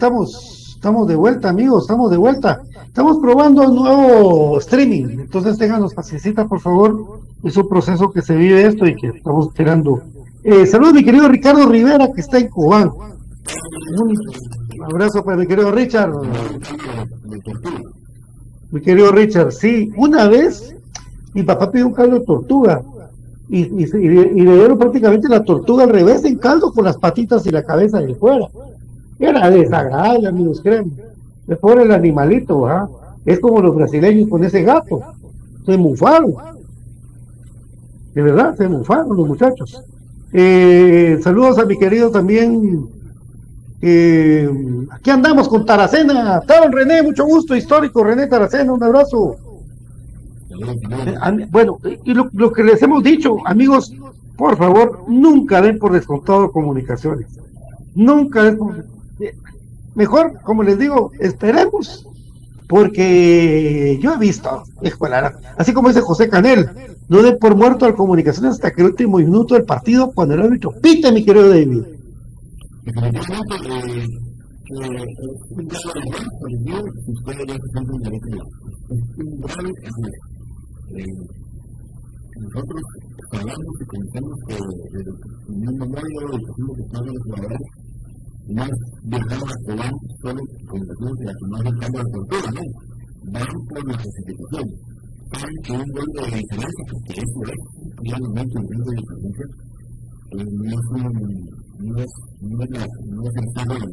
Estamos, estamos de vuelta, amigos, estamos de vuelta. Estamos probando un nuevo streaming, entonces déjanos paciencia, por favor. Es un proceso que se vive esto y que estamos esperando. Eh, saludos, mi querido Ricardo Rivera, que está en Cubán. Un abrazo para mi querido Richard. Mi querido Richard, sí, una vez mi papá pidió un caldo de tortuga y, y, y, le dieron prácticamente la tortuga al revés en caldo con las patitas y la cabeza de fuera. Era desagradable, amigos, créanme. Le pone el animalito, ¿ah? Es como los brasileños con ese gato. Se mufaron. De verdad, se mufaron los muchachos. Eh, saludos a mi querido también. Eh, aquí andamos con Taracena. Don René, mucho gusto, histórico. René Taracena, un abrazo. Eh, bueno, y lo, que les hemos dicho, amigos, por favor, nunca den por descontado comunicaciones. Nunca den por mejor, como les digo, esperemos, porque yo he visto, así como dice José Canel, no den por muerto al comunicaciones hasta que el último minuto del partido, cuando el árbitro pite, mi querido David. Nosotros hablamos y que el más viajamos a Colón solo con que la que más viajamos a la cultura, ¿no? Vamos por la clasificación. Saben que un gol de diferencia, porque eso es, realmente un gol de diferencia, no es no es, no es, la, no es el de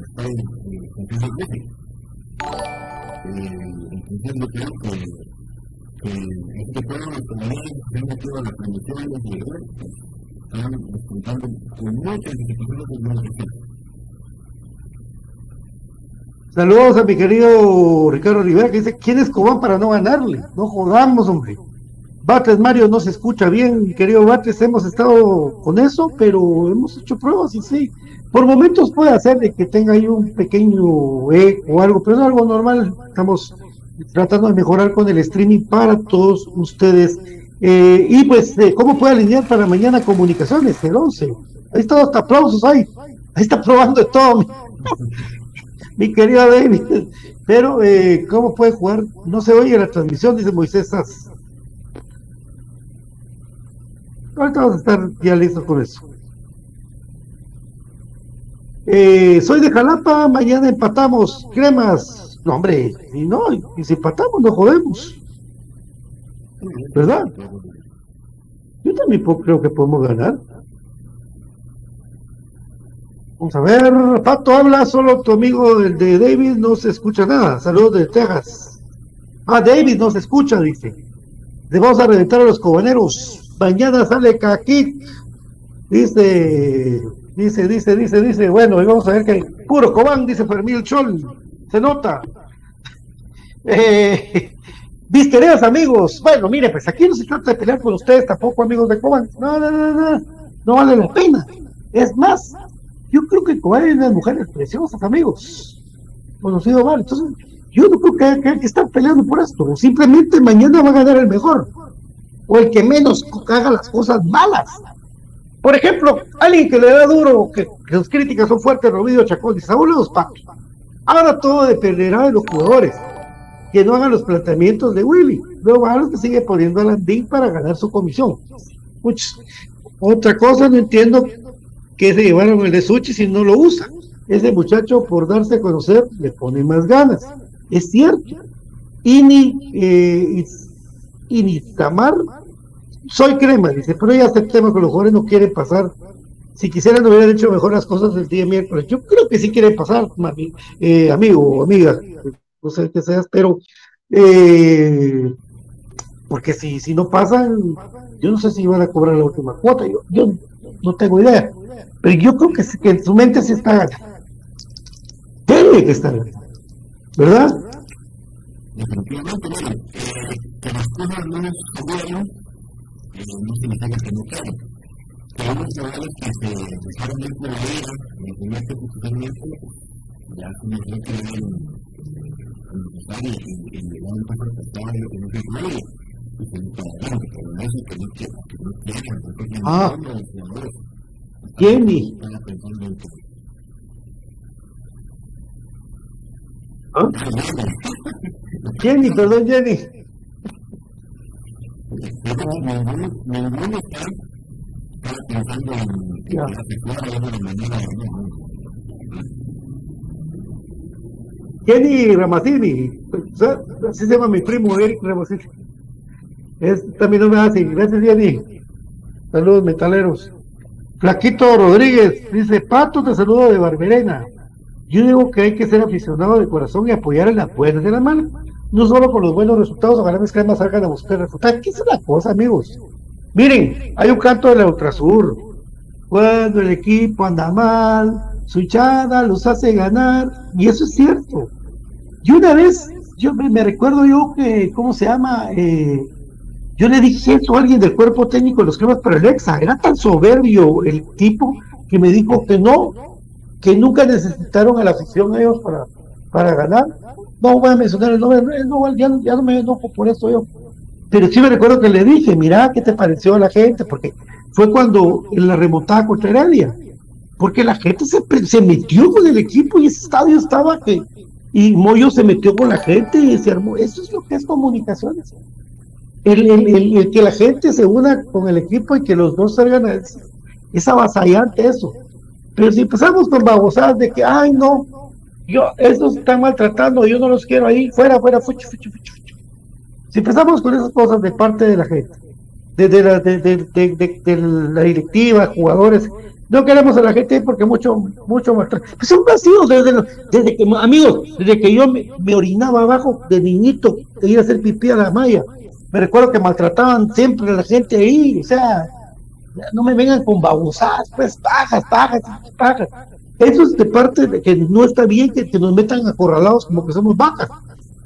Entonces yo creo que, que este pueblo de economía se a condiciones de están disfrutando con muchas dificultades de la Saludos a mi querido Ricardo Rivera que dice, ¿quién es Cobán para no ganarle? No jodamos, hombre. Batres Mario no se escucha bien, querido Batres, hemos estado con eso, pero hemos hecho pruebas y sí, por momentos puede hacer de que tenga ahí un pequeño eco o algo, pero es algo normal, estamos tratando de mejorar con el streaming para todos ustedes. Eh, y pues, eh, ¿cómo puede alinear para mañana comunicaciones? El 11. Ahí está, hasta aplausos ahí. Ahí está probando todo, mi, querido David. Pero, eh, ¿cómo puede jugar? No se oye la transmisión, dice Moisés Sass. Ahorita vamos a estar ya listos con eso. Eh, soy de Jalapa, mañana empatamos. Cremas. No, hombre, y no, y si empatamos, nos jodemos. ¿Verdad? Yo también creo que podemos ganar. Vamos a ver, Pato habla, solo tu amigo el de David no se escucha nada. Saludos de Texas. Ah, David no se escucha, dice. Le vamos a reventar a los cobaneros. Mañana sale Kakit. Dice, dice, dice, dice, dice. Bueno, y vamos a ver que puro Cobán, dice Fermín Chol. Se nota. Eh, mis amigos, bueno, mire, pues aquí no se trata de pelear con ustedes tampoco, amigos de Cobán. No, no, no, no, no vale la pena. Es más, yo creo que Cobán hay unas mujeres preciosas, amigos. Conocido mal. Entonces, yo no creo que hay que estar peleando por esto. Simplemente mañana va a ganar el mejor. O el que menos haga las cosas malas. Por ejemplo, alguien que le da duro, que, sus críticas son fuertes, Robido Chacón, dice, Saúl los. Ahora todo dependerá de los jugadores. Que no hagan los planteamientos de Willy. Luego a los que sigue poniendo a Landín para ganar su comisión. Otra cosa, no entiendo que se llevaron el de Suchi si no lo usa. Ese muchacho, por darse a conocer, le pone más ganas. Es cierto. Ini, eh, Tamar, soy crema, dice, pero ya aceptemos que los jugadores no quieren pasar. Si quisieran, hubieran hecho mejor las cosas el día miércoles. Yo creo que sí quieren pasar, eh, amigo o amiga, no sé qué seas, pero eh, porque si, si no pasan, yo no sé si van a cobrar la última cuota, yo, yo no tengo idea. Pero yo creo que, que en su mente sí está Tiene que estar ¿Verdad? Definitivamente, bueno, que las cosas no nos salieron, no significa que no. Que se en el primer constitucionalmente, ya nos dio que ah. Jenny. ¿Ah? Jenny, perdón, Jenny. Jenny Ramacini, así se llama mi primo Eric Ramacini. Es también no me hace. Gracias, Jenny. Saludos, metaleros. Flaquito Rodríguez dice, Pato, te saludo de Barberena. Yo digo que hay que ser aficionado de corazón y apoyar en las buenas de la mano. No solo con los buenos resultados, ojalá mis cremas salgan a buscar resultados. ¿Qué es la cosa, amigos? Miren, hay un canto de la Ultrasur. Cuando el equipo anda mal, su hinchada los hace ganar. Y eso es cierto. Y una vez, yo me, recuerdo yo que, ¿cómo se llama? Eh, yo le dije eso a alguien del cuerpo técnico de los cremas para el. Era tan soberbio el tipo que me dijo que no, que nunca necesitaron a la afición ellos para, para ganar. No voy a mencionar el nombre, no, ya, no me enojo por eso yo. Pero sí me recuerdo que le dije, mira, ¿qué te pareció a la gente? Porque fue cuando en la remontada contra Heredia. Porque la gente se, se metió con el equipo y ese estadio estaba que... Y Moyo se metió con la gente y se armó. Eso es lo que es comunicaciones el, que la gente se una con el equipo y que los dos salgan es, es avasallante eso. Pero si empezamos con babosadas de que, ay, no, yo, estos están maltratando, yo no los quiero ahí, fuera, fuera, fucho, fucho, fucho. Si empezamos con esas cosas de parte de la gente, desde la, de, de, la directiva, jugadores, no queremos a la gente porque mucho, mucho maltrato. Pues son vacíos desde, desde que, amigos, desde que yo me, me orinaba abajo de niñito, de ir a hacer pipí a la malla recuerdo que maltrataban siempre a la gente ahí, o sea, no me vengan con babosadas, pues bajas, bajas, bajas. Eso es de parte de que no está bien que, nos metan acorralados como que somos vacas,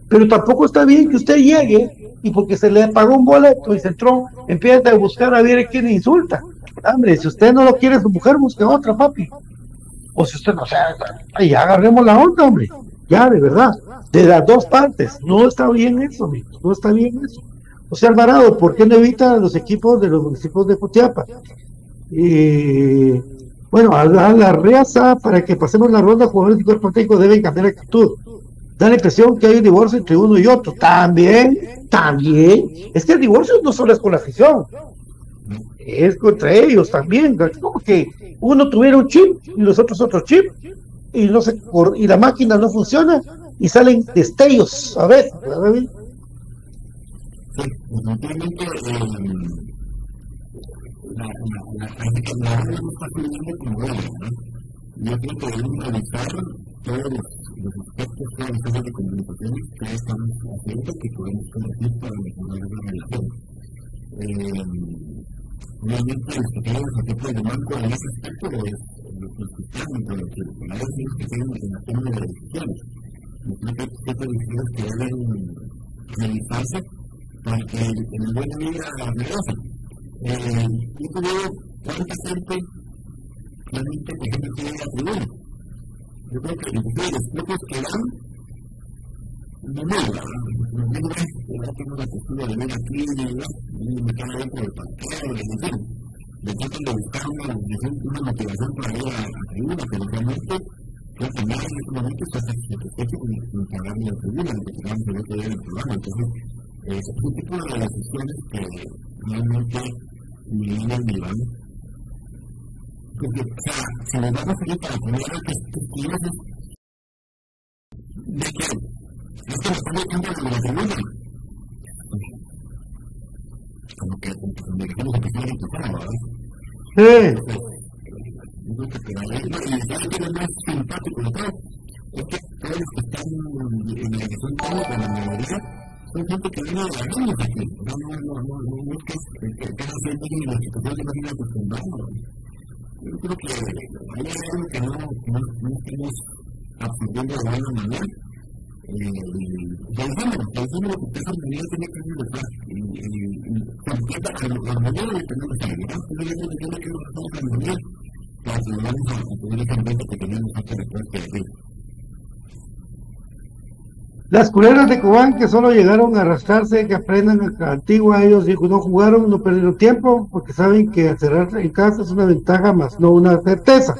pero tampoco está bien que usted llegue y porque se le pagó un boleto y se entró, empieza a buscar a ver quién insulta. Hombre, si usted no lo quiere su mujer, busque otra, papi. O si usted no sabe, ya agarremos la onda, hombre. Ya, de verdad. De las dos partes. No está bien eso, amigos. No está bien eso. Sea, Alvarado, ¿por qué no evita a los equipos de los municipios de Cotiapa? Y bueno, a la, reaza, para que pasemos la ronda, jugadores y cuerpo técnico deben cambiar actitud. Da la impresión que hay un divorcio entre uno y otro. También, también. Es que el divorcio no solo es con la afición, es contra ellos también. Como que uno tuviera un chip y los otros otro chip y no se y la máquina no funciona y salen destellos a ¿verdad? Sí, definitivamente la, la, la, la, está fluyendo como debe, ¿no? Yo creo que debemos revisar todos los, los aspectos, todas las cosas de comunicaciones que estamos haciendo que podemos corregir para mejorar la relación. Eh, Obviamente, los que tenemos ejemplos de banco en ese aspecto es los de los los que tienen en la toma de decisiones. Yo creo que hay decisiones que deben realizarse para que en el buen día regresen. Eh, yo creo cuánta gente realmente, por ejemplo, tiene la tribuna. Yo creo que los que dan no me gusta, no me tengo la postura de ver aquí y me quedo dentro del parqueo, en fin, de trato de buscar una, una motivación para ir a la tribuna, pero realmente que nadie en este momento está satisfecho con pagar la tribuna, lo que en el programa. Entonces, es un tipo de decisiones que realmente ni vienen ni van. Porque, o sea, si nos vamos a ir para poner que es de que esto lo estamos viendo desde la tribuna. Como que me dejamos empezar a ¿verdad? Sí. Que pero y que lo más simpático de todo es que todos los que están en la elección pública, la mayoría, son gente que viene de años aquí. No, no, no, no, no es que están haciendo en la situación que no vienen acostumbrados. Yo creo que hay algo que no, no, no estamos absorbiendo de buena manera pensándolo, pensándolo porque esa armonía tiene que ser detrás. Completa la armonía de tener esa habilidad. Entonces yo creo que nosotros armonía para que vamos a poder meta que tenemos hasta después de arriba. Las culeras de Cobán que solo llegaron a arrastrarse, que aprendan a antigua, ellos no jugaron, no perdieron tiempo, porque saben que cerrar en casa es una ventaja más, no una certeza.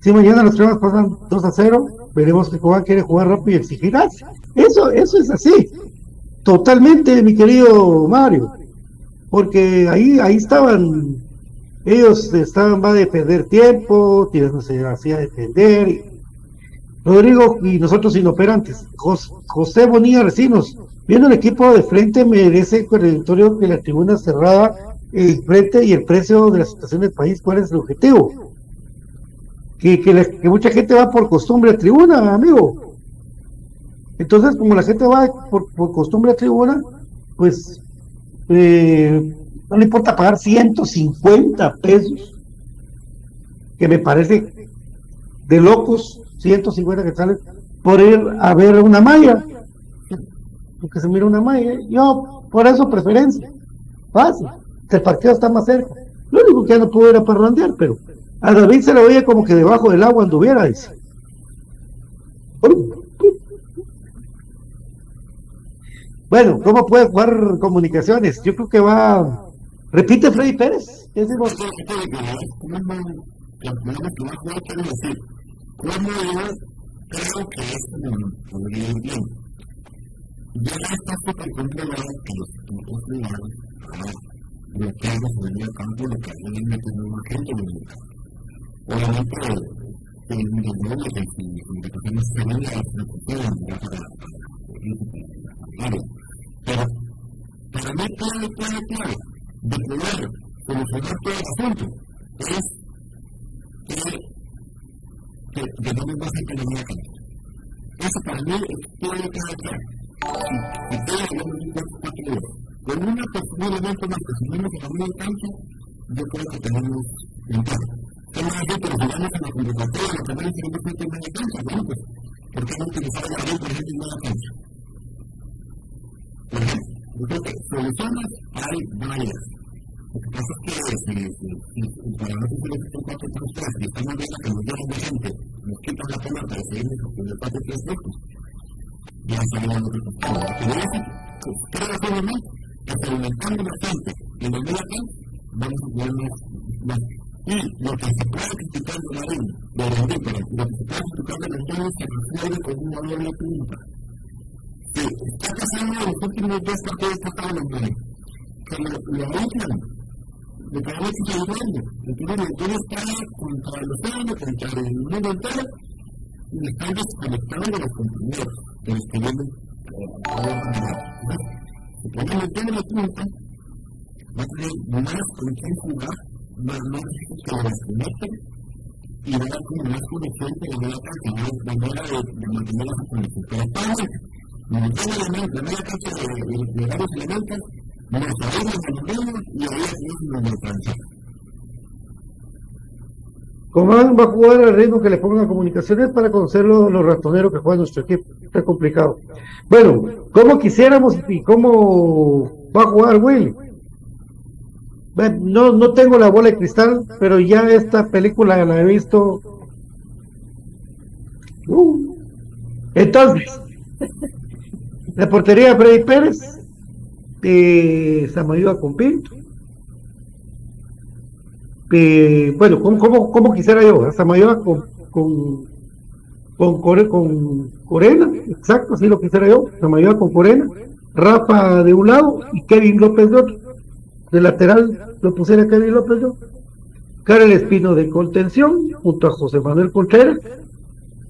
Si mañana los cremas pasan 2 a 0, veremos que Cobán quiere jugar rápido y exigirse. Eso, eso es así. Totalmente, mi querido Mario. Porque ahí, ahí estaban, ellos estaban, va a perder tiempo, tirándose así a defender. Rodrigo y nosotros inoperantes. José Bonilla Recinos, viendo el equipo de frente, merece el territorio que la tribuna cerrada, el frente y el precio de la situación del país. ¿Cuál es el objetivo? que, que, mucha gente va por costumbre a tribuna, amigo. Entonces, como la gente va por, costumbre a tribuna, pues eh, no le importa pagar 150 pesos, que me parece de locos, 150 que salen, por ir a ver una malla. Porque se mira una malla. Yo, por eso, preferencia. Fácil. El partido está más cerca. Lo único que ya no puedo ir a parrandear, pero a David se le oye como que debajo del agua anduviera, dice. Bueno, ¿cómo puede jugar comunicaciones? Yo creo que va. Repite Freddy Pérez. ¿Qué decimos? ¿Cómo yo creo que es podría ir bien? Ya está súper comprobado que los equipos privados en el campo lo que es meter más gente obviamente el individuo de la para pero para mí clave, clave, clave de poder solucionar todo el asunto es que, que no me vas a eso para mí es clave, clave, clave euros con una más que a la yo creo que tenemos ventaja ¿Cómo hacer pero vamos a la convocatoria, lo que que media cancha? Pues, ¿por qué no utilizar la en media cancha? Por soluciones hay varias. Es si, si, si, para nosotros los que cuatro tres y estamos viendo que nos llegan de gente, nos quitan la pelota y seguimos con el salimos de otro costado. Lo que voy a decir, creo firmemente que experimentando bastante y en el medio vamos a poder más y lo que se puede criticar de la ley, de la ley, pero lo que se puede criticar de la ley se resuelve con una doble punta. Sí, está pasando en los últimos dos partidos que estaban en el que lo, lo de cada vez que duerme. Entonces, gobierno está contra el océano, contra el mundo entero, y están desconectando de los compañeros que los que vienen a la Si ponemos de la punta, va a tener más con quién jugar más lógico que conecten y dar como más conexión que la de manera de, de mantener esa conexión. Pero actualmente, mantiene la nueva cancha de, de, de varios elementos, Comán va a jugar al ritmo que le pongan comunicaciones para conocer los, los ratoneros que juega nuestro equipo. Está complicado. Bueno, ¿cómo quisiéramos y cómo va a jugar Will? no, no tengo la bola de cristal, pero ya esta película la he visto. Uh. Entonces, la portería de Freddy Pérez, eh, Samayoa con Pinto. Eh, bueno, ¿cómo, cómo, quisiera yo? Samayoa con, con, con, con Corena, exacto, así lo quisiera yo. Samayoa con Corena, Rafa de un lado y Kevin López de otro de lateral lo pusiera Kevin López yo. Karel Espino de contención, junto a José Manuel Contreras.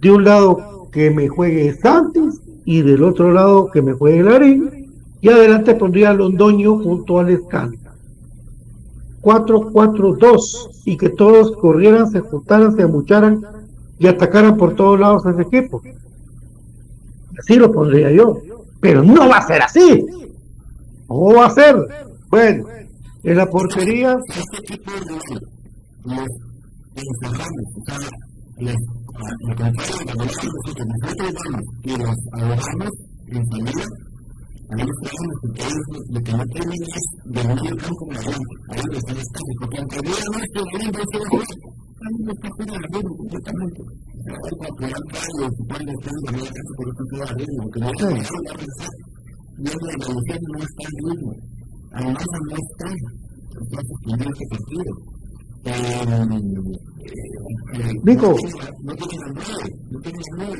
De un lado que me juegue Santos y del otro lado que me juegue Larín. Y adelante pondría a Londoño junto al Escano. 4-4-2 y que todos corrieran, se juntaran, se amucharan y atacaran por todos lados a ese equipo. Así lo pondría yo. Pero no va a ser así. ¿Cómo va a ser? Bueno, en la portería. Este a ellos traemos porque ellos lo que no tienen es de medio campo en adelante, a están estáticos, porque aunque digan nuestro, ahí no se va a jugar, ahí no está fuera de ritmo completamente. Radio, si pueden estar en la media por no se van a pensar, y la evolución no está en ritmo además no está. Entonces primero este partido Nico. no no no hablar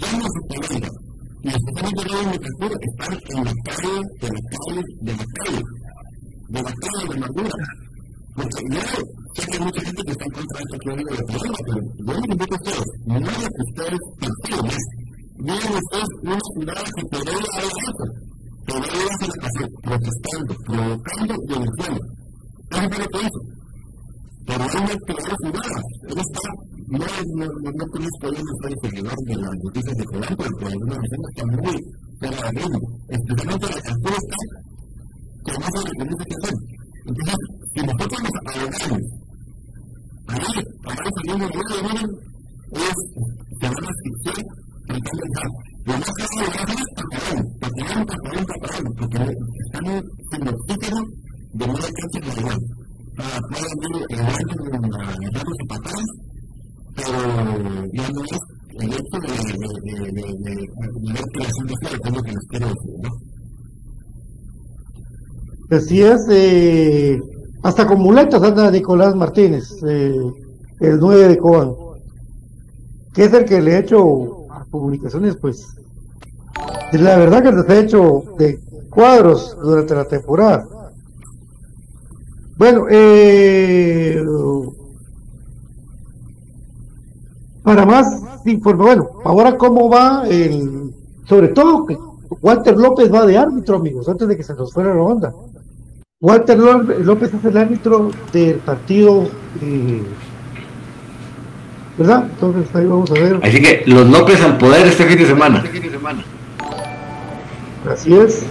ya no se pelea y los que están integrados en partido están en la calle de la calle de la calle de la calle de amargura porque yo sé que hay mucha gente que está en contra de yo digo de problema pero yo les invito a ustedes no es que ustedes piensen miren ustedes una ciudad que podría haber eso Podrías en la pasión, protestando, provocando y denunciando. ¿Qué es lo que hizo? Pero no quedó jugada. Él está, no, no, no, no conozco bien los varios seguidores de las noticias de Colón, pero por alguna razón está muy de ritmo. Especialmente la canción que qué dice que hacer. Entonces, si nosotros nos de a de más de la es paparón, paparón, porque oxígeno de no alcance global. Pueden ir agarrando y patadas, pero ya no es el hecho de, de, de, de, de, decir, eh, hasta con muletas anda Nicolás Martínez, eh, el 9 de Cobán, que es el que le ha hecho publicaciones, pues la verdad que les he hecho de cuadros durante la temporada. Bueno, eh, para más información, bueno, ahora cómo va el, sobre todo que Walter López va de árbitro, amigos, antes de que se nos fuera la onda. Walter López es el árbitro del partido eh, ¿verdad? Entonces ahí vamos a ver. Así que los López al poder este fin de semana. Así es.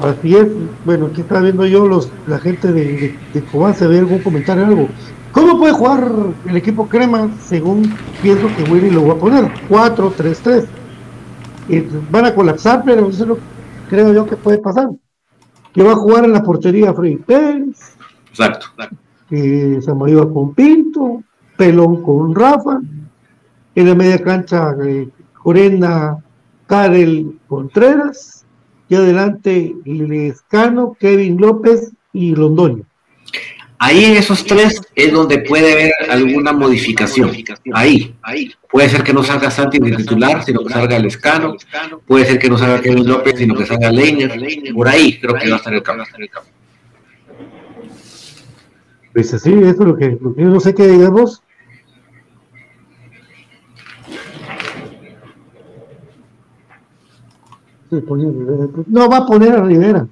Así es. Bueno, aquí está viendo yo los la gente de, de, Cobán, se ve algún comentario algo. ¿Cómo puede jugar el equipo Crema según pienso que Willy lo va a poner? 4-3-3. van a colapsar, pero eso lo creo yo que puede pasar. Que va a jugar en la portería Freddy Pérez. Exacto. Que Samayoa con Pinto, Pelón con Rafa, en la media cancha eh, Corena, Karel Contreras, y adelante Lescano, Kevin López y Londoño. Ahí en esos tres es donde puede haber alguna modificación. Ahí. Puede ser que no salga Santi de titular, sino que salga Lescano. Puede ser que no salga Kevin López, sino que salga Leiner. Por ahí creo que va a estar el cambio. Pues así, eso es lo que, lo que yo no sé qué digamos. No va a poner a Rivera.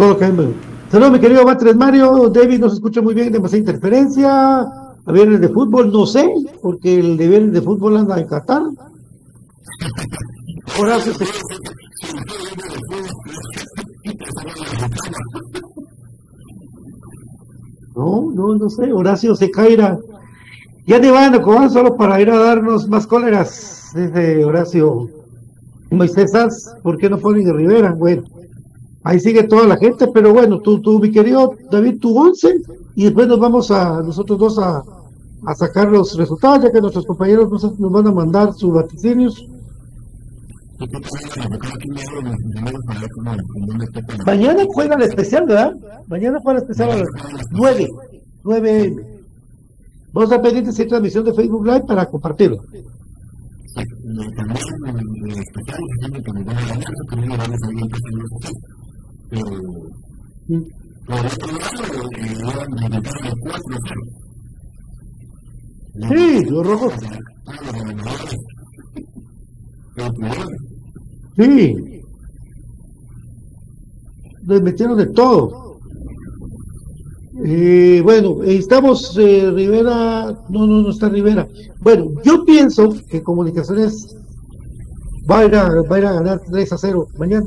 Todo. Saludos, mi querido Batres Mario. David nos escucha muy bien, demasiada interferencia. A viernes de fútbol, no sé, porque el de viernes de fútbol anda en Qatar. Horacio se... No, no, no sé. Horacio Secaira. Ya ni van a cobrar solo para ir a darnos más cóleras dice Horacio Moisés ¿por qué no ponen Rivera? Bueno, ahí sigue toda la gente, pero bueno, tú, tú mi querido David, tu once, y después nos vamos a nosotros dos a, a sacar los resultados, ya que nuestros compañeros nos, nos van a mandar sus vaticinios. Mañana juega el especial, ¿verdad? Mañana juega el especial a las 9, 9 Vamos a pedir esa transmisión de Facebook Live para compartirlo también especial, que nos van a ganar, que no vamos a ir Pero, por otro lado, van a ganar el 4-0. Sí, los rojos. Sí. Les metieron de todo. Eh, bueno, estamos eh, Rivera, no, no, no está Rivera. Bueno, yo pienso que Comunicaciones va a ir a, va a, ir a ganar 3 a 0 mañana.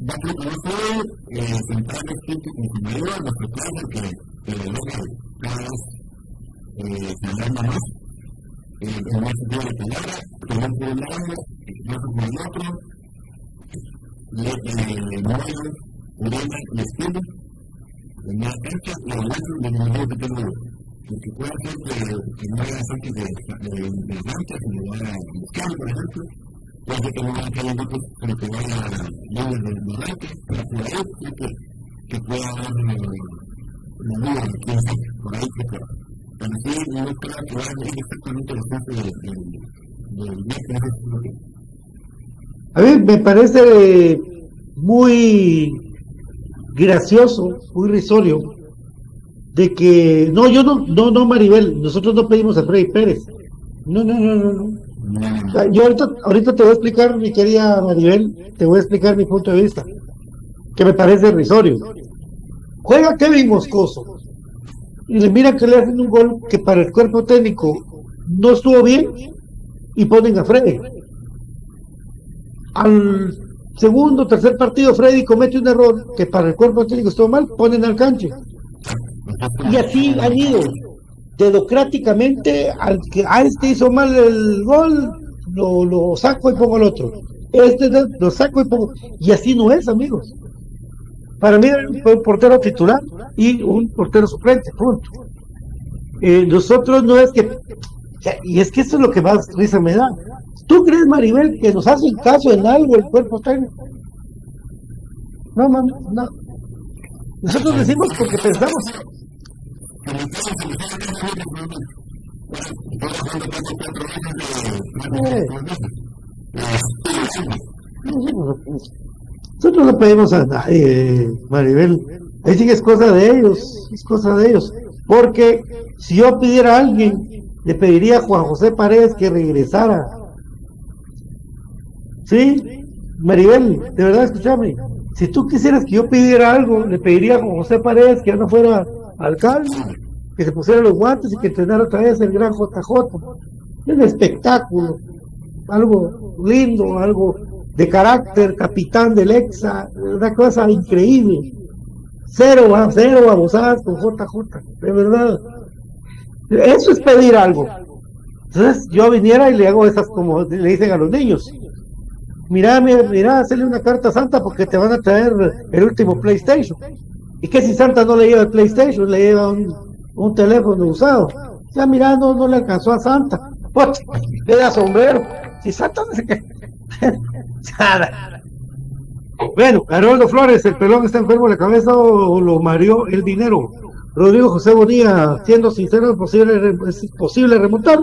Va a tener eh, centrales gente con su caso, que, que cada vez eh, sanar más, eh, en más sentido de que un lado, no por el otro, le, eh, Moyo, Urena y Espino, en la cancha y adelante de los que tengo puede hacer que, no haya de, de, vaya buscando, por ejemplo, que de para y que, que pueda la de por ahí pueda. Pero sí, no que a exactamente que hace a mí me parece muy gracioso, muy risorio, de que, no, yo no, no, no, Maribel, nosotros no pedimos a Freddy Pérez. No, no, no, no, no. Yo ahorita, ahorita te voy a explicar, mi querida Maribel, te voy a explicar mi punto de vista, que me parece risorio. Juega Kevin Moscoso y le mira que le hacen un gol que para el cuerpo técnico no estuvo bien y ponen a Freddy. Al segundo, tercer partido, Freddy comete un error que para el cuerpo técnico estuvo mal, ponen al canche. Y así han ido democráticamente al que a este hizo mal el gol, lo, lo saco y pongo al otro. Este lo saco y pongo. Y así no es, amigos. Para mí fue un portero titular y un portero suplente, punto. Eh, nosotros no es que. Y es que eso es lo que más risa me da. ¿Tú crees, Maribel, que nos hacen caso en algo el cuerpo técnico? No, no, no. Nosotros decimos porque pensamos. Nosotros no pedimos a nadie, Maribel. Ahí sí que es cosa de ellos, es cosa de ellos. Porque si yo pidiera a alguien le pediría a Juan José Paredes que regresara. ¿Sí? Maribel, de verdad, escúchame. Si tú quisieras que yo pidiera algo, le pediría a Juan José Paredes que ya no fuera alcalde, que se pusiera los guantes y que entrenara otra vez el gran JJ. Un espectáculo, algo lindo, algo de carácter, capitán del EXA, una cosa increíble. Cero, cero babosadas con JJ, de verdad. Eso es pedir algo. Entonces yo viniera y le hago esas como le dicen a los niños. Mira, mira, hacerle una carta santa porque te van a traer el último PlayStation. ¿Y que si Santa no le lleva el PlayStation? Le lleva un, teléfono usado. Ya mira, no, le alcanzó a Santa. Le da sombrero. Si Santa no se qué. bueno, Haroldo Flores, el pelón está enfermo de la cabeza o lo mareó el dinero. Rodrigo José Bonilla, siendo sincero, es posible, es posible remontar.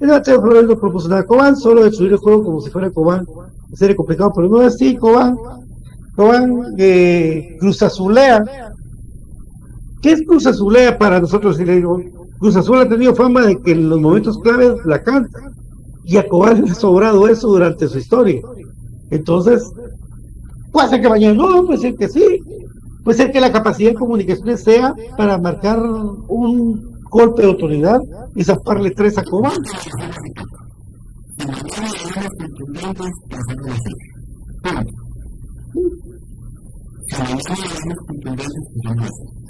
El ATF Flores proporcionar a Cobán, solo destruir el juego como si fuera Cobán. Sería complicado, pero no es así, Cobán. Cobán eh, Cruz Azulea. ¿Qué es Cruz Azulea para nosotros? Si le digo, Cruz Azul ha tenido fama de que en los momentos claves la canta. Y a Cobán le ha sobrado eso durante su historia. Entonces, puede ser que mañana no, puede ser que sí, puede ser que la capacidad de comunicaciones sea para marcar un golpe de autoridad y zafarle tres a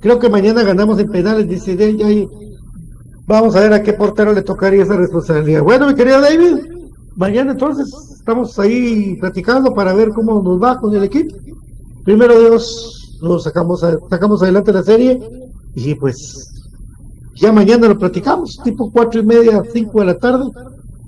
creo que mañana ganamos en penales, dice y vamos a ver a qué portero le tocaría esa responsabilidad. Bueno, mi querido David, mañana entonces estamos ahí platicando para ver cómo nos va con el equipo. Primero Dios, nos sacamos, sacamos adelante la serie y pues ya mañana lo platicamos, tipo cuatro y media, cinco de la tarde,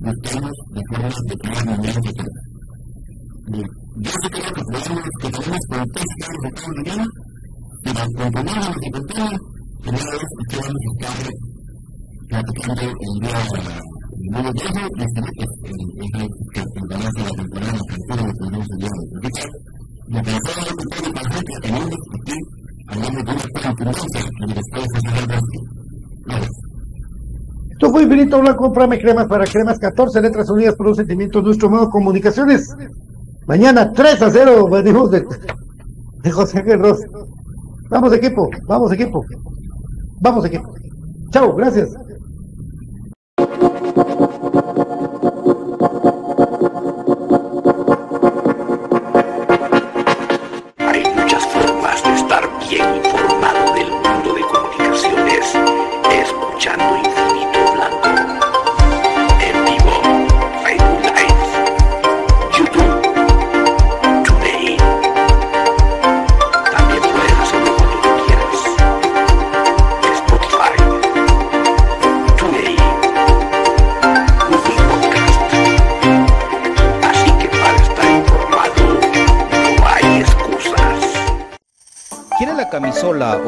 David. yo sé que que podemos que tenemos contextos de cada mañana y las componentes que es que vamos a estar platicando el día y este es el que se la temporada que todo lo tenemos el día de que lo que con la gente que tenemos aquí de una cosa y después de. Esto fue Infinito Blanco, Prame Cremas para Cremas 14 Letras Unidas por un sentimiento nuestro modo comunicaciones. Mañana 3 a 0 venimos de, de José Ross. Vamos equipo, vamos equipo. Vamos equipo. Chao, gracias.